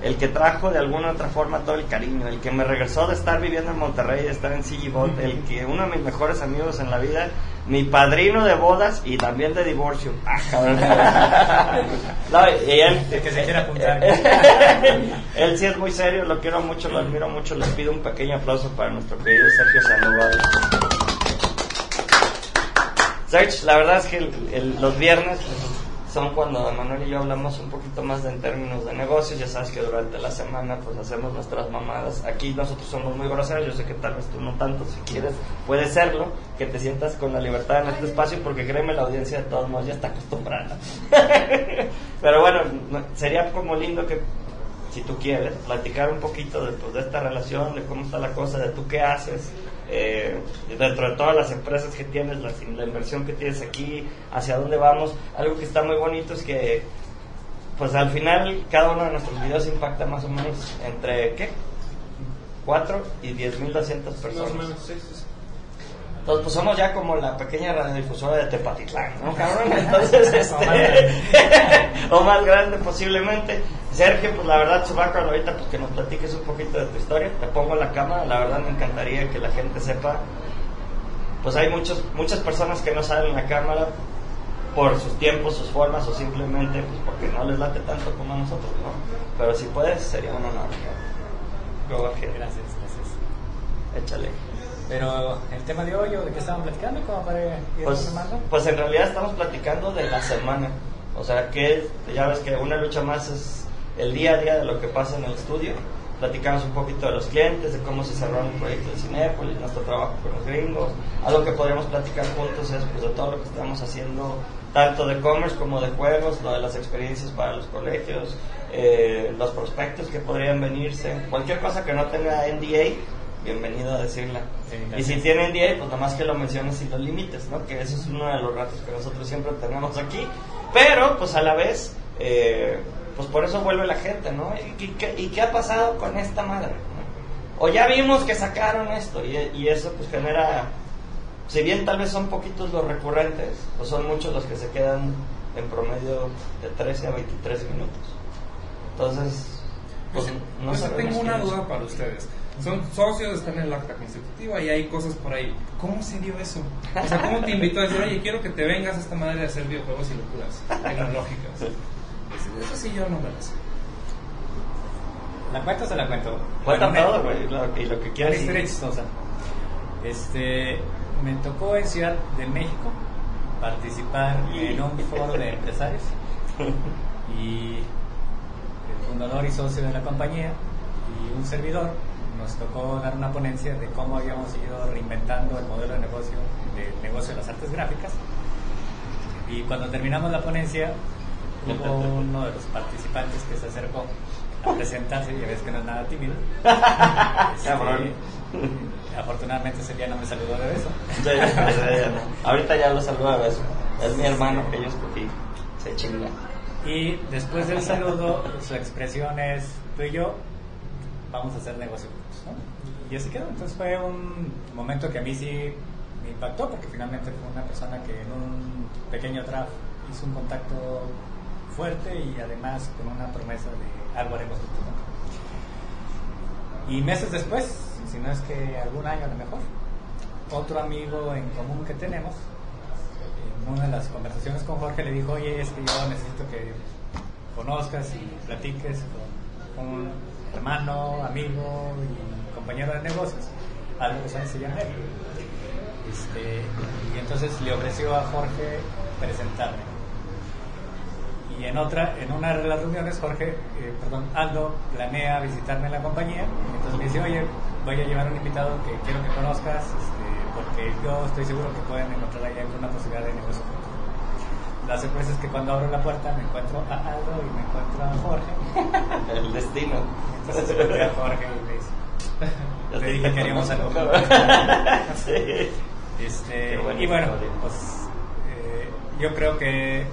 el que trajo de alguna u otra forma todo el cariño, el que me regresó de estar viviendo en Monterrey, de estar en CG el que uno de mis mejores amigos en la vida, mi padrino de bodas y también de divorcio. Ah, cabrón. No, y él, El que se quiera apuntar. él sí es muy serio, lo quiero mucho, lo admiro mucho. Les pido un pequeño aplauso para nuestro querido Sergio Sandoval. Sergio, la verdad es que el- el- los viernes son cuando Manuel y yo hablamos un poquito más de, en términos de negocios. Ya sabes que durante la semana pues hacemos nuestras mamadas. Aquí nosotros somos muy groseros, yo sé que tal vez tú no tanto, si quieres puede serlo, que te sientas con la libertad en este espacio porque créeme la audiencia de todos modos ya está acostumbrada. Pero bueno, no- sería como lindo que si tú quieres, platicar un poquito de, pues, de esta relación, de cómo está la cosa, de tú qué haces, eh, dentro de todas las empresas que tienes, la, la inversión que tienes aquí, hacia dónde vamos. Algo que está muy bonito es que, pues al final, cada uno de nuestros videos impacta más o menos entre, ¿qué? 4 y 10.200 Más personas. Entonces, pues somos ya como la pequeña radiodifusora de Tepatitlán, ¿no, cabrón? Entonces, este. o más grande posiblemente. Sergio, pues la verdad, Chubaco, ahorita pues que nos platiques un poquito de tu historia. Te pongo la cámara, la verdad me encantaría que la gente sepa. Pues hay muchos, muchas personas que no salen en la cámara por sus tiempos, sus formas o simplemente pues porque no les late tanto como a nosotros, ¿no? Pero si puedes, sería un honor. Go ahead. Gracias, gracias. Échale. Pero el tema de hoy, ¿o ¿de qué estaban platicando? ¿Cómo para ir Pues, pues en realidad estamos platicando de la semana. O sea, que ya ves que una lucha más es el día a día de lo que pasa en el estudio. Platicamos un poquito de los clientes, de cómo se cerró el proyecto de Cinépolis, nuestro trabajo con los gringos. Algo que podríamos platicar juntos es pues, de todo lo que estamos haciendo, tanto de commerce como de juegos, lo de las experiencias para los colegios, eh, los prospectos que podrían venirse, cualquier cosa que no tenga NDA, bienvenido a decirla. Sí, y si tiene NDA, pues nada más que lo menciones y lo limites, ¿no? Que eso es uno de los ratos que nosotros siempre tenemos aquí. Pero, pues a la vez, eh, pues por eso vuelve la gente, ¿no? ¿Y, y qué- y qué ha pasado con esta madre? no? O ya vimos que sacaron esto y, y eso pues genera, si bien tal vez son poquitos los recurrentes, pues son muchos los que se quedan en promedio de 13 a 23 minutos. Entonces, pues no Pues tengo una duda para ustedes. Son socios, están en la acta constitutiva y hay cosas por ahí. ¿Cómo se dio eso? O sea, ¿cómo te invitó a decir, oye, quiero que te vengas a esta madre de hacer videojuegos y locuras tecnológicas? Eso, sí yo no me lo sé. ¿La cuento o se la cuento? Cuenta Bueno, todo, me- güey, lo- y lo que quieras. historia chistosa. Este, me tocó en Ciudad de México participar en un foro de empresarios y el fundador y socio de la compañía y un servidor nos tocó dar una ponencia de cómo habíamos ido reinventando el modelo de negocio del negocio de las artes gráficas y cuando terminamos la ponencia hubo uno de los participantes que se acercó a presentarse y ves que no es nada tímido Este, afortunadamente ese día no me saludó de beso Ya, ya, ya, ya, no. Ahorita ya lo saludo a beso. Es mi hermano que yo escogí. Se chinga. Y después del saludo, su expresión es, tú y yo vamos a hacer negocio juntos. ¿no? Y así quedó. Entonces fue un momento que a mí sí me impactó, porque finalmente fue una persona que en un pequeño draft hizo un contacto fuerte y además con una promesa de algo haremos. ¿no? Y meses después, si no es que algún año a lo mejor, otro amigo en común que tenemos, en una de las conversaciones con Jorge le dijo, oye, es que yo necesito que conozcas y platiques con un hermano, amigo y compañero de negocios, algo que se llama él. Este, y entonces le ofreció a Jorge presentarme. Y en otra, en una de las reuniones, Jorge, eh, perdón, Aldo planea visitarme en la compañía. Entonces me dice, oye, voy a llevar un invitado que quiero que conozcas, este, porque yo estoy seguro que pueden encontrar ahí alguna posibilidad de negocio. La sorpresa es que cuando abro la puerta me encuentro a Aldo y me encuentro a Jorge. El destino. Entonces a Jorge y me dice, te dije que haríamos algo sí. Este, y bueno, historia. pues eh, yo creo que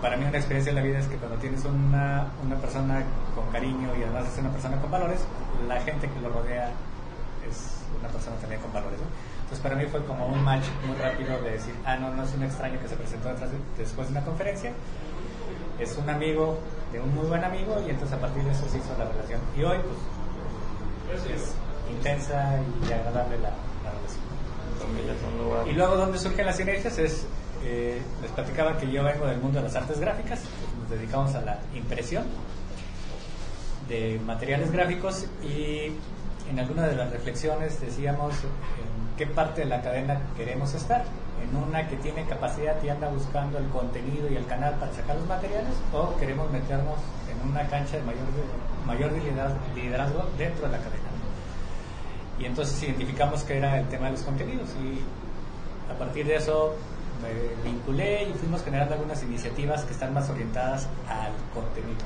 para mí una experiencia en la vida es que cuando tienes una, una persona con cariño y además es una persona con valores, la gente que lo rodea es una persona también con valores. ¿no? Entonces para mí fue como un match muy rápido de decir, ah, no, no es un extraño que se presentó detrás de- después de una conferencia, es un amigo de un muy buen amigo y entonces a partir de eso se hizo la relación. Y hoy pues es intensa y agradable la, la relación. Y luego, ¿dónde surgen las sinergias? Es, eh, les platicaba que yo vengo del mundo de las artes gráficas, nos dedicamos a la impresión de materiales gráficos y en alguna de las reflexiones decíamos en qué parte de la cadena queremos estar. En una que tiene capacidad y anda buscando el contenido y el canal para sacar los materiales, o queremos meternos en una cancha de mayor, liderazgo dentro de la cadena. Y entonces identificamos que era el tema de los contenidos y a partir de eso me vinculé y fuimos generando algunas iniciativas que están más orientadas al contenido.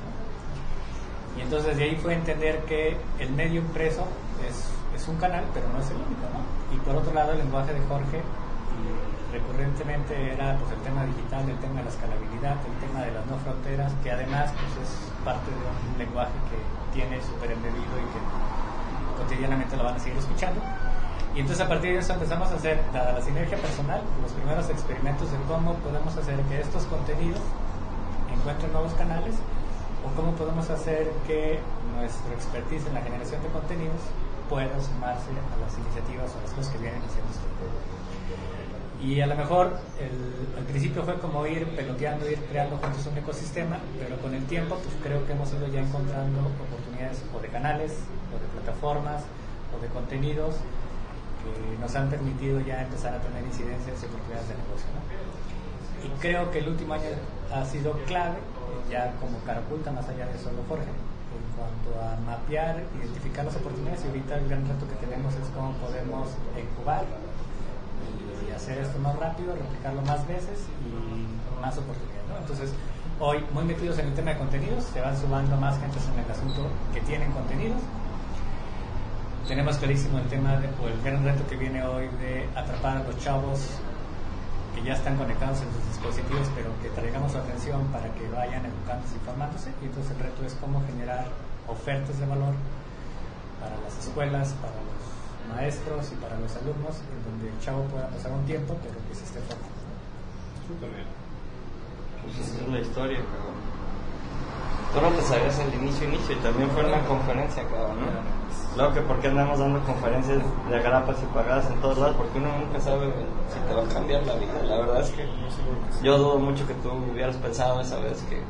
Y entonces de ahí fue entender que el medio impreso es, es un canal, pero no es el único. ¿no? Y por otro lado el lenguaje de Jorge recurrentemente era pues, el tema digital, el tema de la escalabilidad, el tema de las no fronteras, que además pues, es parte de un lenguaje que tiene súper embebido y que cotidianamente lo van a seguir escuchando. Y entonces a partir de eso empezamos a hacer, dada la sinergia personal, los primeros experimentos de cómo podemos hacer que estos contenidos encuentren nuevos canales o cómo podemos hacer que nuestro expertise en la generación de contenidos pueda sumarse a las iniciativas o a las cosas que vienen haciendo este y a lo mejor el, al principio fue como ir peloteando, ir creando juntos un ecosistema, pero con el tiempo pues creo que hemos ido ya encontrando oportunidades o de canales, o de plataformas, o de contenidos que nos han permitido ya empezar a tener incidencias y oportunidades de negocio. Y creo que el último año ha sido clave, ya como cara oculta, más allá de solo Jorge, en cuanto a mapear, identificar las oportunidades y ahorita el gran reto que tenemos es cómo podemos incubar y hacer esto más rápido, replicarlo más veces y más oportunidades. Entonces, hoy muy metidos en el tema de contenidos, se van sumando más gente en el asunto que tienen contenidos. Tenemos clarísimo el tema de, o el gran reto que viene hoy de atrapar a los chavos que ya están conectados en sus dispositivos, pero que traigamos su atención para que vayan educándose y formándose. Y entonces el reto es cómo generar ofertas de valor para las escuelas, para los maestros y para los alumnos, en donde el chavo pueda pasar un tiempo, pero que se esté formando. Pues esa es la historia, cabrón. Tú no te sabías el inicio, inicio, y también fue en la conferencia, cabrón. Luego que por qué andamos dando conferencias de grapas y pagadas en todos lados, porque uno nunca sabe si te va a cambiar la vida. La verdad es que yo dudo mucho que tú hubieras pensado esa vez que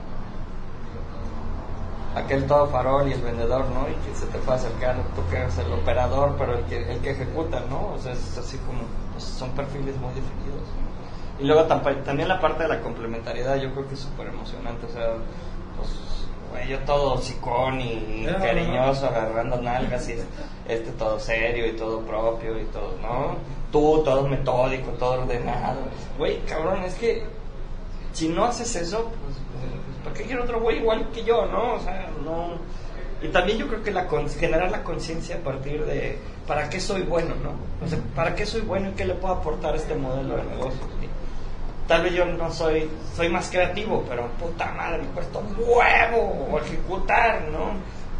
aquel todo farol y el vendedor, ¿no? Y que se te fue a acercar, tú que eres el operador, pero el que, el que ejecuta, ¿no? O sea, es así como, pues, son perfiles muy definidos. Y luego también la parte de la complementariedad yo creo que es súper emocionante, o sea, pues, güey, yo todo sicón y No, no, cariñoso, agarrando nalgas y este todo serio y todo propio y todo, ¿no? Tú todo metódico, todo ordenado. Güey, cabrón, es que si no haces eso, pues, pues, ¿para qué quiero otro güey igual que yo, no? O sea, no... Y también yo creo que la generar la conciencia a partir de para qué soy bueno, ¿no? O sea, para qué soy bueno y qué le puedo aportar a este modelo de negocio. ¿sí? Tal vez yo no soy, soy más creativo, pero puta madre, me cuesta un huevo ejecutar, ¿no?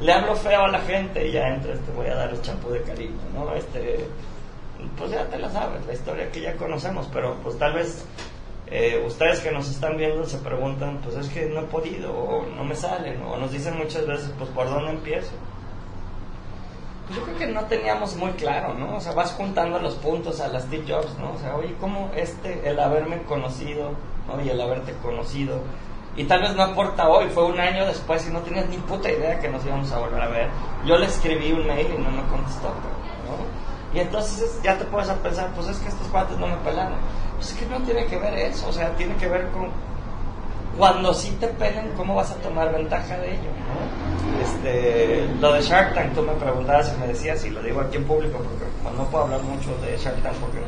Le hablo feo a la gente y ya entro, este, voy a dar el champú de cariño, ¿no? Este, pues ya te la sabes, la historia que ya conocemos, pero pues tal vez eh, ustedes que nos están viendo se preguntan, pues es que no he podido, o no me salen, o nos dicen muchas veces, pues por dónde empiezo. Yo creo que no teníamos muy claro, ¿no? O sea, vas juntando los puntos a las Steve Jobs, ¿no? O sea, oye, ¿cómo este, el haberme conocido, ¿no? Y el haberte conocido, y tal vez no aporta hoy, fue un año después y no tenías ni puta idea que nos íbamos a volver a ver. Yo le escribí un mail y no me contestó, ¿no? Y entonces ya te puedes pensar, pues es que estos cuates no me pelaron. Pues es que no tiene que ver eso, o sea, tiene que ver con cuando sí te pelen, ¿cómo vas a tomar ventaja de ello? ¿no? Este, lo de Shark Tank, tú me preguntabas y me decías, y lo digo aquí en público, porque no puedo hablar mucho de Shark Tank porque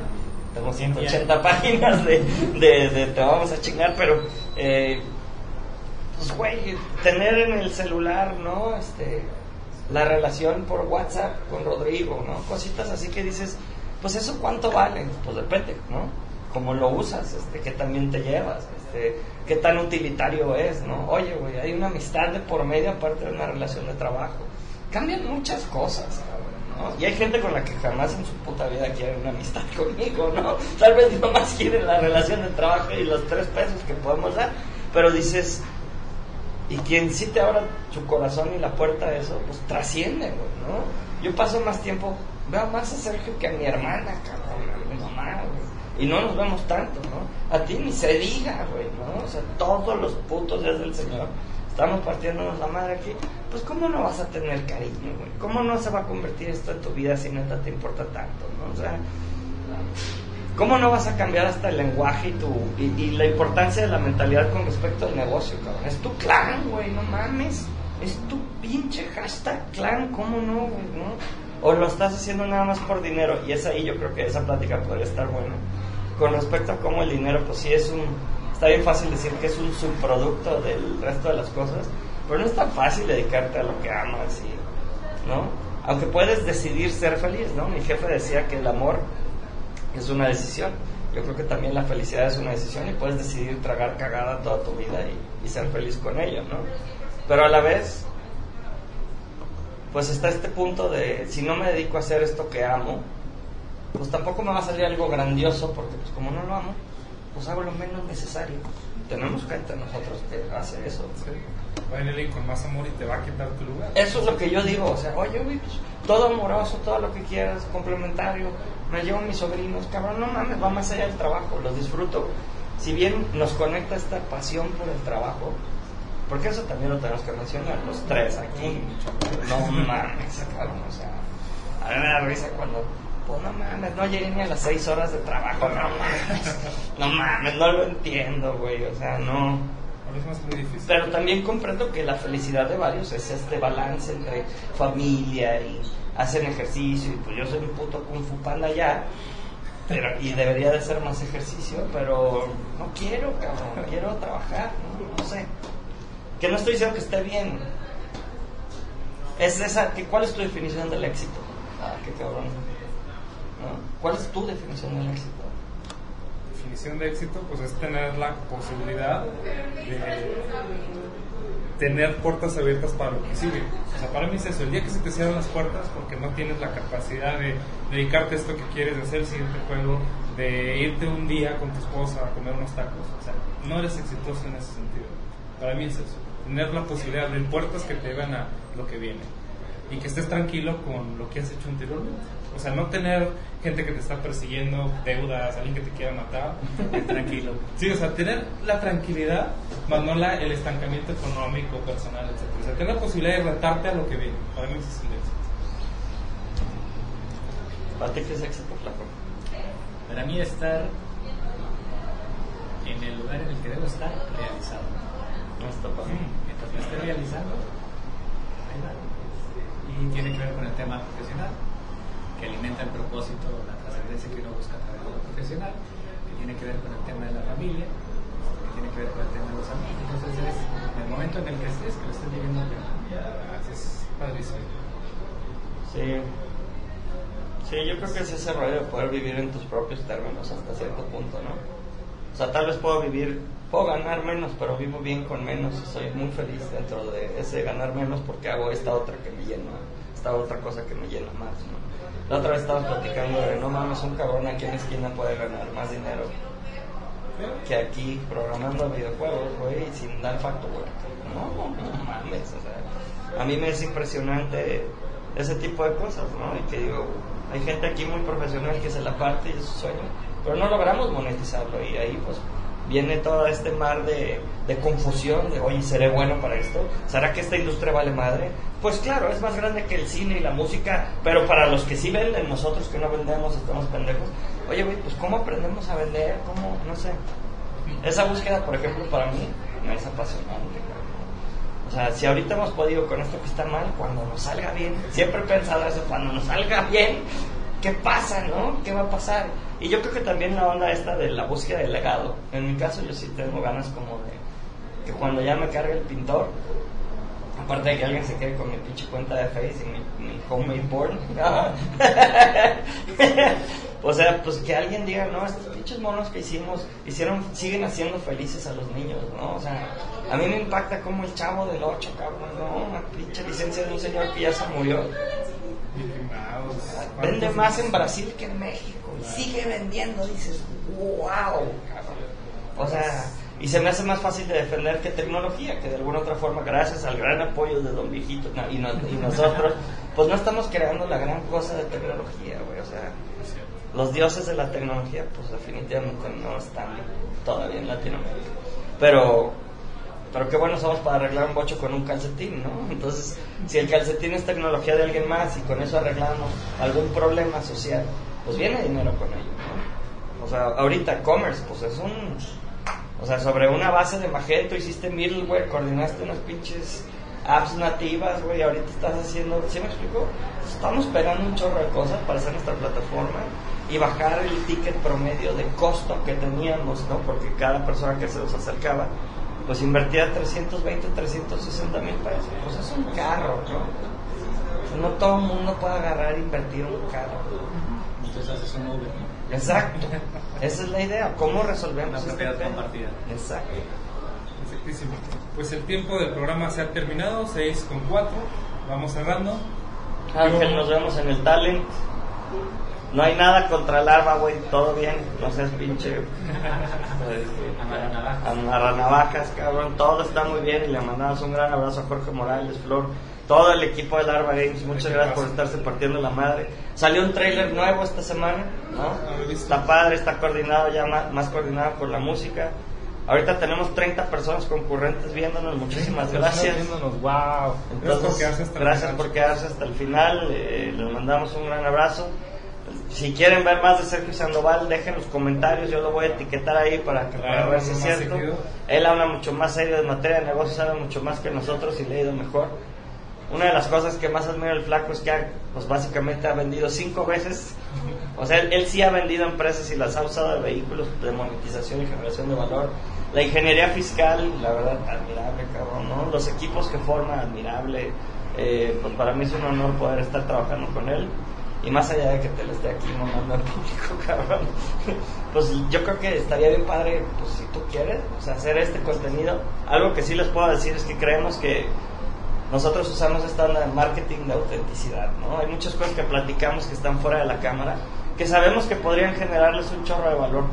tengo 180 páginas de, de, de te vamos a chingar, pero, eh, pues, güey, tener en el celular, ¿no? Este, la relación por WhatsApp con Rodrigo, ¿no? Cositas así que dices, pues eso cuánto vale, pues depende, ¿no? Cómo lo usas, este, qué también te llevas, este, qué tan utilitario es, ¿no? Oye, güey, hay una amistad de por medio aparte de una relación de trabajo. Cambian muchas cosas, cabrón, ¿no? Y hay gente con la que jamás en su puta vida quiere una amistad conmigo, ¿no? Tal vez nomás quieren la relación de trabajo y los tres pesos que podemos dar, pero dices, y quien sí te abra su corazón y la puerta a eso, pues trasciende, güey, ¿no? Yo paso más tiempo, veo más a Sergio que a mi hermana, cabrón, a mi mamá, güey. Y no nos vemos tanto, ¿no? A ti ni se diga, güey, ¿no? O sea, todos los putos días del Señor estamos partiéndonos la madre aquí. Pues, ¿cómo no vas a tener cariño, güey? ¿Cómo no se va a convertir esto en tu vida si neta te importa tanto, ¿no? O sea, ¿Cómo no vas a cambiar hasta el lenguaje y, tu, y, y la importancia de la mentalidad con respecto al negocio, cabrón? Es tu clan, güey, no mames. Es tu pinche hashtag clan, ¿cómo no, güey? ¿no? O lo estás haciendo nada más por dinero. Y es ahí yo creo que esa plática podría estar buena. Con respecto a cómo el dinero, pues sí es un... Está bien fácil decir que es un subproducto del resto de las cosas, pero no es tan fácil dedicarte a lo que amas, y, ¿no? Aunque puedes decidir ser feliz, ¿no? Mi jefe decía que el amor es una decisión. Yo creo que también la felicidad es una decisión y puedes decidir tragar cagada toda tu vida y, y, ser feliz con ello, ¿no? Pero a la vez, pues está este punto de, si no me dedico a hacer esto que amo, pues tampoco me va a salir algo grandioso porque pues como no lo amo, pues hago lo menos necesario. Tenemos gente nosotros que hace eso. Sí. Va a venir con más amor y te va a quitar tu lugar. Eso es lo que yo digo, o sea, oye, güey, pues, todo amoroso, todo lo que quieras, complementario, me llevo a mis sobrinos, cabrón, no mames, va más allá del trabajo, los disfruto. Si bien nos conecta esta pasión por el trabajo, porque eso también lo tenemos que mencionar, los tres aquí, no mames, cabrón, o sea, a mí me da risa cuando, pues no mames, no llegué ni a las seis horas de trabajo, no mames, no mames, no lo entiendo, güey, o sea, no. Es muy difícil. Pero también comprendo que la felicidad de varios es este balance entre familia y hacen ejercicio y pues yo soy un puto kung fu panda ya pero, y debería de hacer más ejercicio pero no quiero cabrón quiero trabajar no, no sé. Que no estoy diciendo que esté bien. Es esa que cuál es tu definición del éxito ah qué cabrón Cuál es tu definición del éxito definición de éxito pues es tener la posibilidad de tener puertas abiertas para lo que sigue. O sea, para mí es eso, el día que se te cierran las puertas porque no tienes la capacidad de dedicarte a esto que quieres, de hacer el siguiente juego, de irte un día con tu esposa a comer unos tacos, o sea, no eres exitoso en ese sentido. Para mí es eso, tener la posibilidad de puertas que te llevan a lo que viene y que estés tranquilo con lo que has hecho anteriormente. O sea, no tener gente que te está persiguiendo, deudas, alguien que te quiera matar. Tranquilo. Sí, o sea, tener la tranquilidad, más no la, el estancamiento económico, personal, etc. O sea, tener la posibilidad de retarte a lo que viene. Para mí ese es el éxito. ¿Para ti qué es éxito, flaco? Para mí estar en el lugar en el que debo estar realizado. No está. Mientras me esté realizando, ahí va. Y tiene que ver con el tema profesional, que alimenta el propósito, la trascendencia que uno busca a través de lo profesional, que tiene que ver con el tema de la familia, que tiene que ver con el tema de los amigos. Entonces es en el momento en el que estés, que lo estés viviendo. Es padrísimo. Sí. Sí, yo creo que es ese rollo de poder vivir en tus propios términos hasta cierto punto, ¿no? O sea, tal vez puedo vivir, puedo ganar menos, pero vivo bien con menos y soy muy feliz dentro de ese ganar menos porque hago esta otra que me llena, esta otra cosa que me llena más, ¿no? La otra vez estábamos platicando de, no mames, un cabrón aquí en la esquina puede ganar más dinero que aquí programando videojuegos, güey, sin dar facto, güey. No, no mames, o sea, a mí me es impresionante ese tipo de cosas, ¿no? Y que digo, hay gente aquí muy profesional que se la parte y es su sueño, pero no logramos monetizarlo y ahí pues viene todo este mar de, confusión de, oye, ¿seré bueno para esto? ¿Será que esta industria vale madre? Pues claro, es más grande que el cine y la música, pero para los que sí venden, nosotros que no vendemos, estamos pendejos. Oye, güey, pues ¿cómo aprendemos a vender? ¿Cómo? No sé. Esa búsqueda, por ejemplo, para mí me es apasionante. O sea, si ahorita hemos podido con esto que está mal, cuando nos salga bien, siempre he pensado eso, cuando nos salga bien, ¿qué pasa, no? ¿Qué va a pasar? Y yo creo que también la onda esta de la búsqueda del legado. En mi caso yo sí tengo ganas como de que cuando ya me cargue el pintor, aparte de que alguien se quede con mi pinche cuenta de Face y mi, mi homemade porn, o sea, pues que alguien diga, no, estos pinches monos que hicimos, hicieron, siguen haciendo felices a los niños, ¿no? O sea, a mí me impacta como el chavo del 8, cabrón, ¿no? Una pinche licencia de un señor que ya se murió. Vende más en Brasil que en México. Y sigue vendiendo, dices, wow. O sea, y se me hace más fácil de defender que tecnología, que de alguna otra forma, gracias al gran apoyo de Don Viejito y, no- y nosotros, pues no estamos creando la gran cosa de tecnología, güey. O sea, los dioses de la tecnología, pues definitivamente no están todavía en Latinoamérica. Pero, pero qué bueno somos para arreglar un bocho con un calcetín, ¿no? Entonces, si el calcetín es tecnología de alguien más y con eso arreglamos algún problema social, pues viene dinero con ello, ¿no? O sea, ahorita commerce, pues es un... O sea, sobre una base de Magento hiciste middleware, coordinaste unas pinches apps nativas, güey, ahorita estás haciendo, ¿sí me explico? Estamos pegando un chorro de cosas para hacer nuestra plataforma y bajar el ticket promedio de costo que teníamos, ¿no? Porque cada persona que se nos acercaba, pues invertía 320, 360 mil pesos. Pues es un carro, ¿no? No todo el mundo puede agarrar e invertir un carro. Entonces haces un Uber, ¿no? Exacto. Esa es la idea. ¿Cómo resolvemos tema? compartida. Exacto. Perfectísimo. Pues el tiempo del programa se ha terminado, 6 con 4. Vamos cerrando. Ángel, nos vemos en el talent. No hay nada contra el arma, güey, todo bien. No seas pinche. Amarranavajas. Amarranavajas, cabrón. Todo está muy bien y le mandamos un gran abrazo a Jorge Morales, Flor, todo el equipo del Arma Games. Muchas gracias por estarse partiendo la madre. Salió un trailer nuevo esta semana, ¿no? Ah. Está padre, está coordinado ya más, más coordinado por la música. Ahorita tenemos 30 personas concurrentes viéndonos. Muchísimas gracias. Viéndonos, wow. Entonces, gracias por quedarse hasta el gracias final. por quedarse hasta el final. eh, les mandamos un gran abrazo. Si quieren ver más de Sergio Sandoval, dejen los comentarios. Yo lo voy a etiquetar ahí para, que, para Claro, ver si es cierto. seguido. Él habla mucho más serio de materia de negocios, sabe mucho más que nosotros y le ha ido mejor. Una de las cosas que más admiro del flaco es que ha, pues básicamente ha vendido cinco veces. O sea, él, él sí ha vendido empresas y las ha usado de vehículos de monetización y generación de valor. La ingeniería fiscal, la verdad, admirable, cabrón, ¿no? Los equipos que forma, admirable. Eh, pues para mí es un honor poder estar trabajando con él. Y más allá de que te lo esté aquí mamando al público, cabrón. Pues yo creo que estaría bien padre, pues si tú quieres, o sea, hacer este contenido. Algo que sí les puedo decir es que creemos que nosotros usamos esta onda de marketing de autenticidad, ¿no? Hay muchas cosas que platicamos que están fuera de la cámara, que sabemos que podrían generarles un chorro de valor.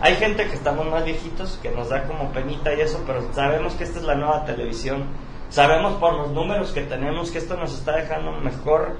Hay gente que estamos más viejitos, que nos da como penita y eso, pero sabemos que esta es la nueva televisión. Sabemos por los números que tenemos que esto nos está dejando mejor,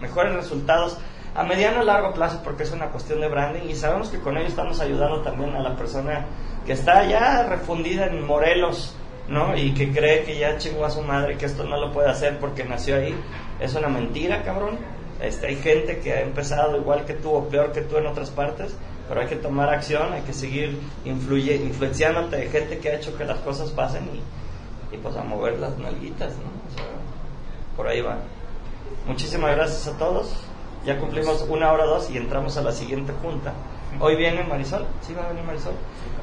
mejores resultados a mediano y largo plazo porque es una cuestión de branding y sabemos que con ello estamos ayudando también a la persona que está ya refundida en Morelos, ¿no? Y que cree que ya chingó a su madre, que esto no lo puede hacer porque nació ahí. Es una mentira, cabrón. Este, hay gente que ha empezado igual que tú o peor que tú en otras partes pero hay que tomar acción, hay que seguir influye, influenciándote de gente que ha hecho que las cosas pasen y, y pues a mover las nalguitas, ¿no? Por ahí va. Muchísimas gracias a todos. Ya cumplimos una hora dos y entramos a la siguiente junta. Hoy viene Marisol, ¿sí va a venir Marisol?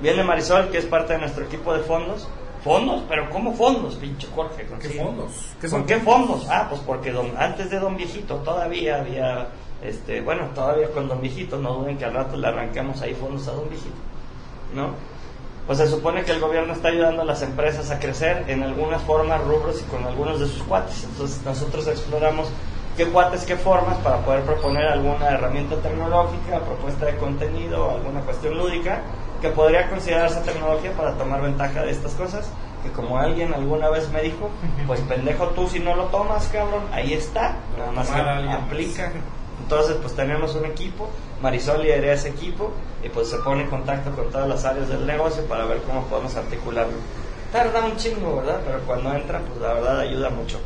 Viene Marisol, que es parte de nuestro equipo de fondos. ¿Fondos? ¿Pero cómo fondos, pinche Jorge? ¿Qué Sí. fondos? ¿Qué ¿Con qué fondos? Ah, pues porque don- antes de Don Viejito todavía había, este, bueno, todavía con Don Viejito, no duden que al rato le arranquemos ahí fondos a Don Viejito, ¿no? Pues se supone que el gobierno está ayudando a las empresas a crecer en algunas formas, rubros y con algunos de sus cuates. Entonces nosotros exploramos qué cuates, qué formas para poder proponer alguna herramienta tecnológica, propuesta de contenido, alguna cuestión lúdica que podría considerarse tecnología para tomar ventaja de estas cosas. Que como alguien alguna vez me dijo, pues pendejo tú si no lo tomas, cabrón, ahí está, nada más que aplica. Entonces, pues tenemos un equipo, Marisol lidera ese equipo y pues se pone en contacto con todas las áreas del negocio para ver cómo podemos articularlo. Tarda un chingo, ¿verdad? Pero cuando entra, pues la verdad ayuda mucho.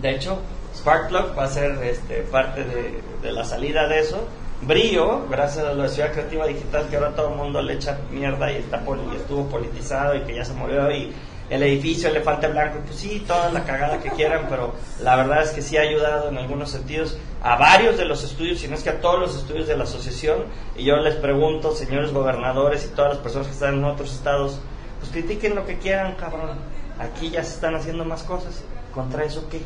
De hecho, Sparkplug va a ser este, parte de, la salida de eso. Brillo, gracias a la ciudad creativa digital que ahora todo el mundo le echa mierda y, está poli- estuvo politizado y que ya se murió y el edificio Elefante Blanco, pues sí, toda la cagada que quieran, pero la verdad es que sí ha ayudado en algunos sentidos a varios de los estudios, si no es que a todos los estudios de la asociación. Y yo les pregunto, señores gobernadores y todas las personas que están en otros estados, pues critiquen lo que quieran, cabrón. Aquí ya se están haciendo más cosas. ¿Contra eso qué?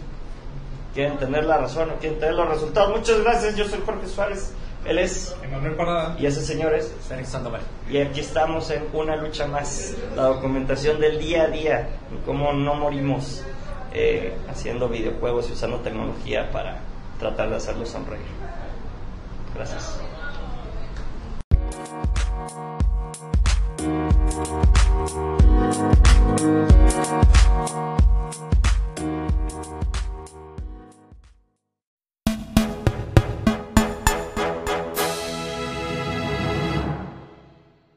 quieren tener la razón o quieren tener los resultados. Muchas gracias, yo soy Jorge Suárez, él es Emanuel Parada y ese señor es Félix Sandoval. Y aquí estamos en una lucha más, la documentación del día a día, cómo no morimos eh, haciendo videojuegos y usando tecnología para tratar de hacerlos sonreír. Gracias.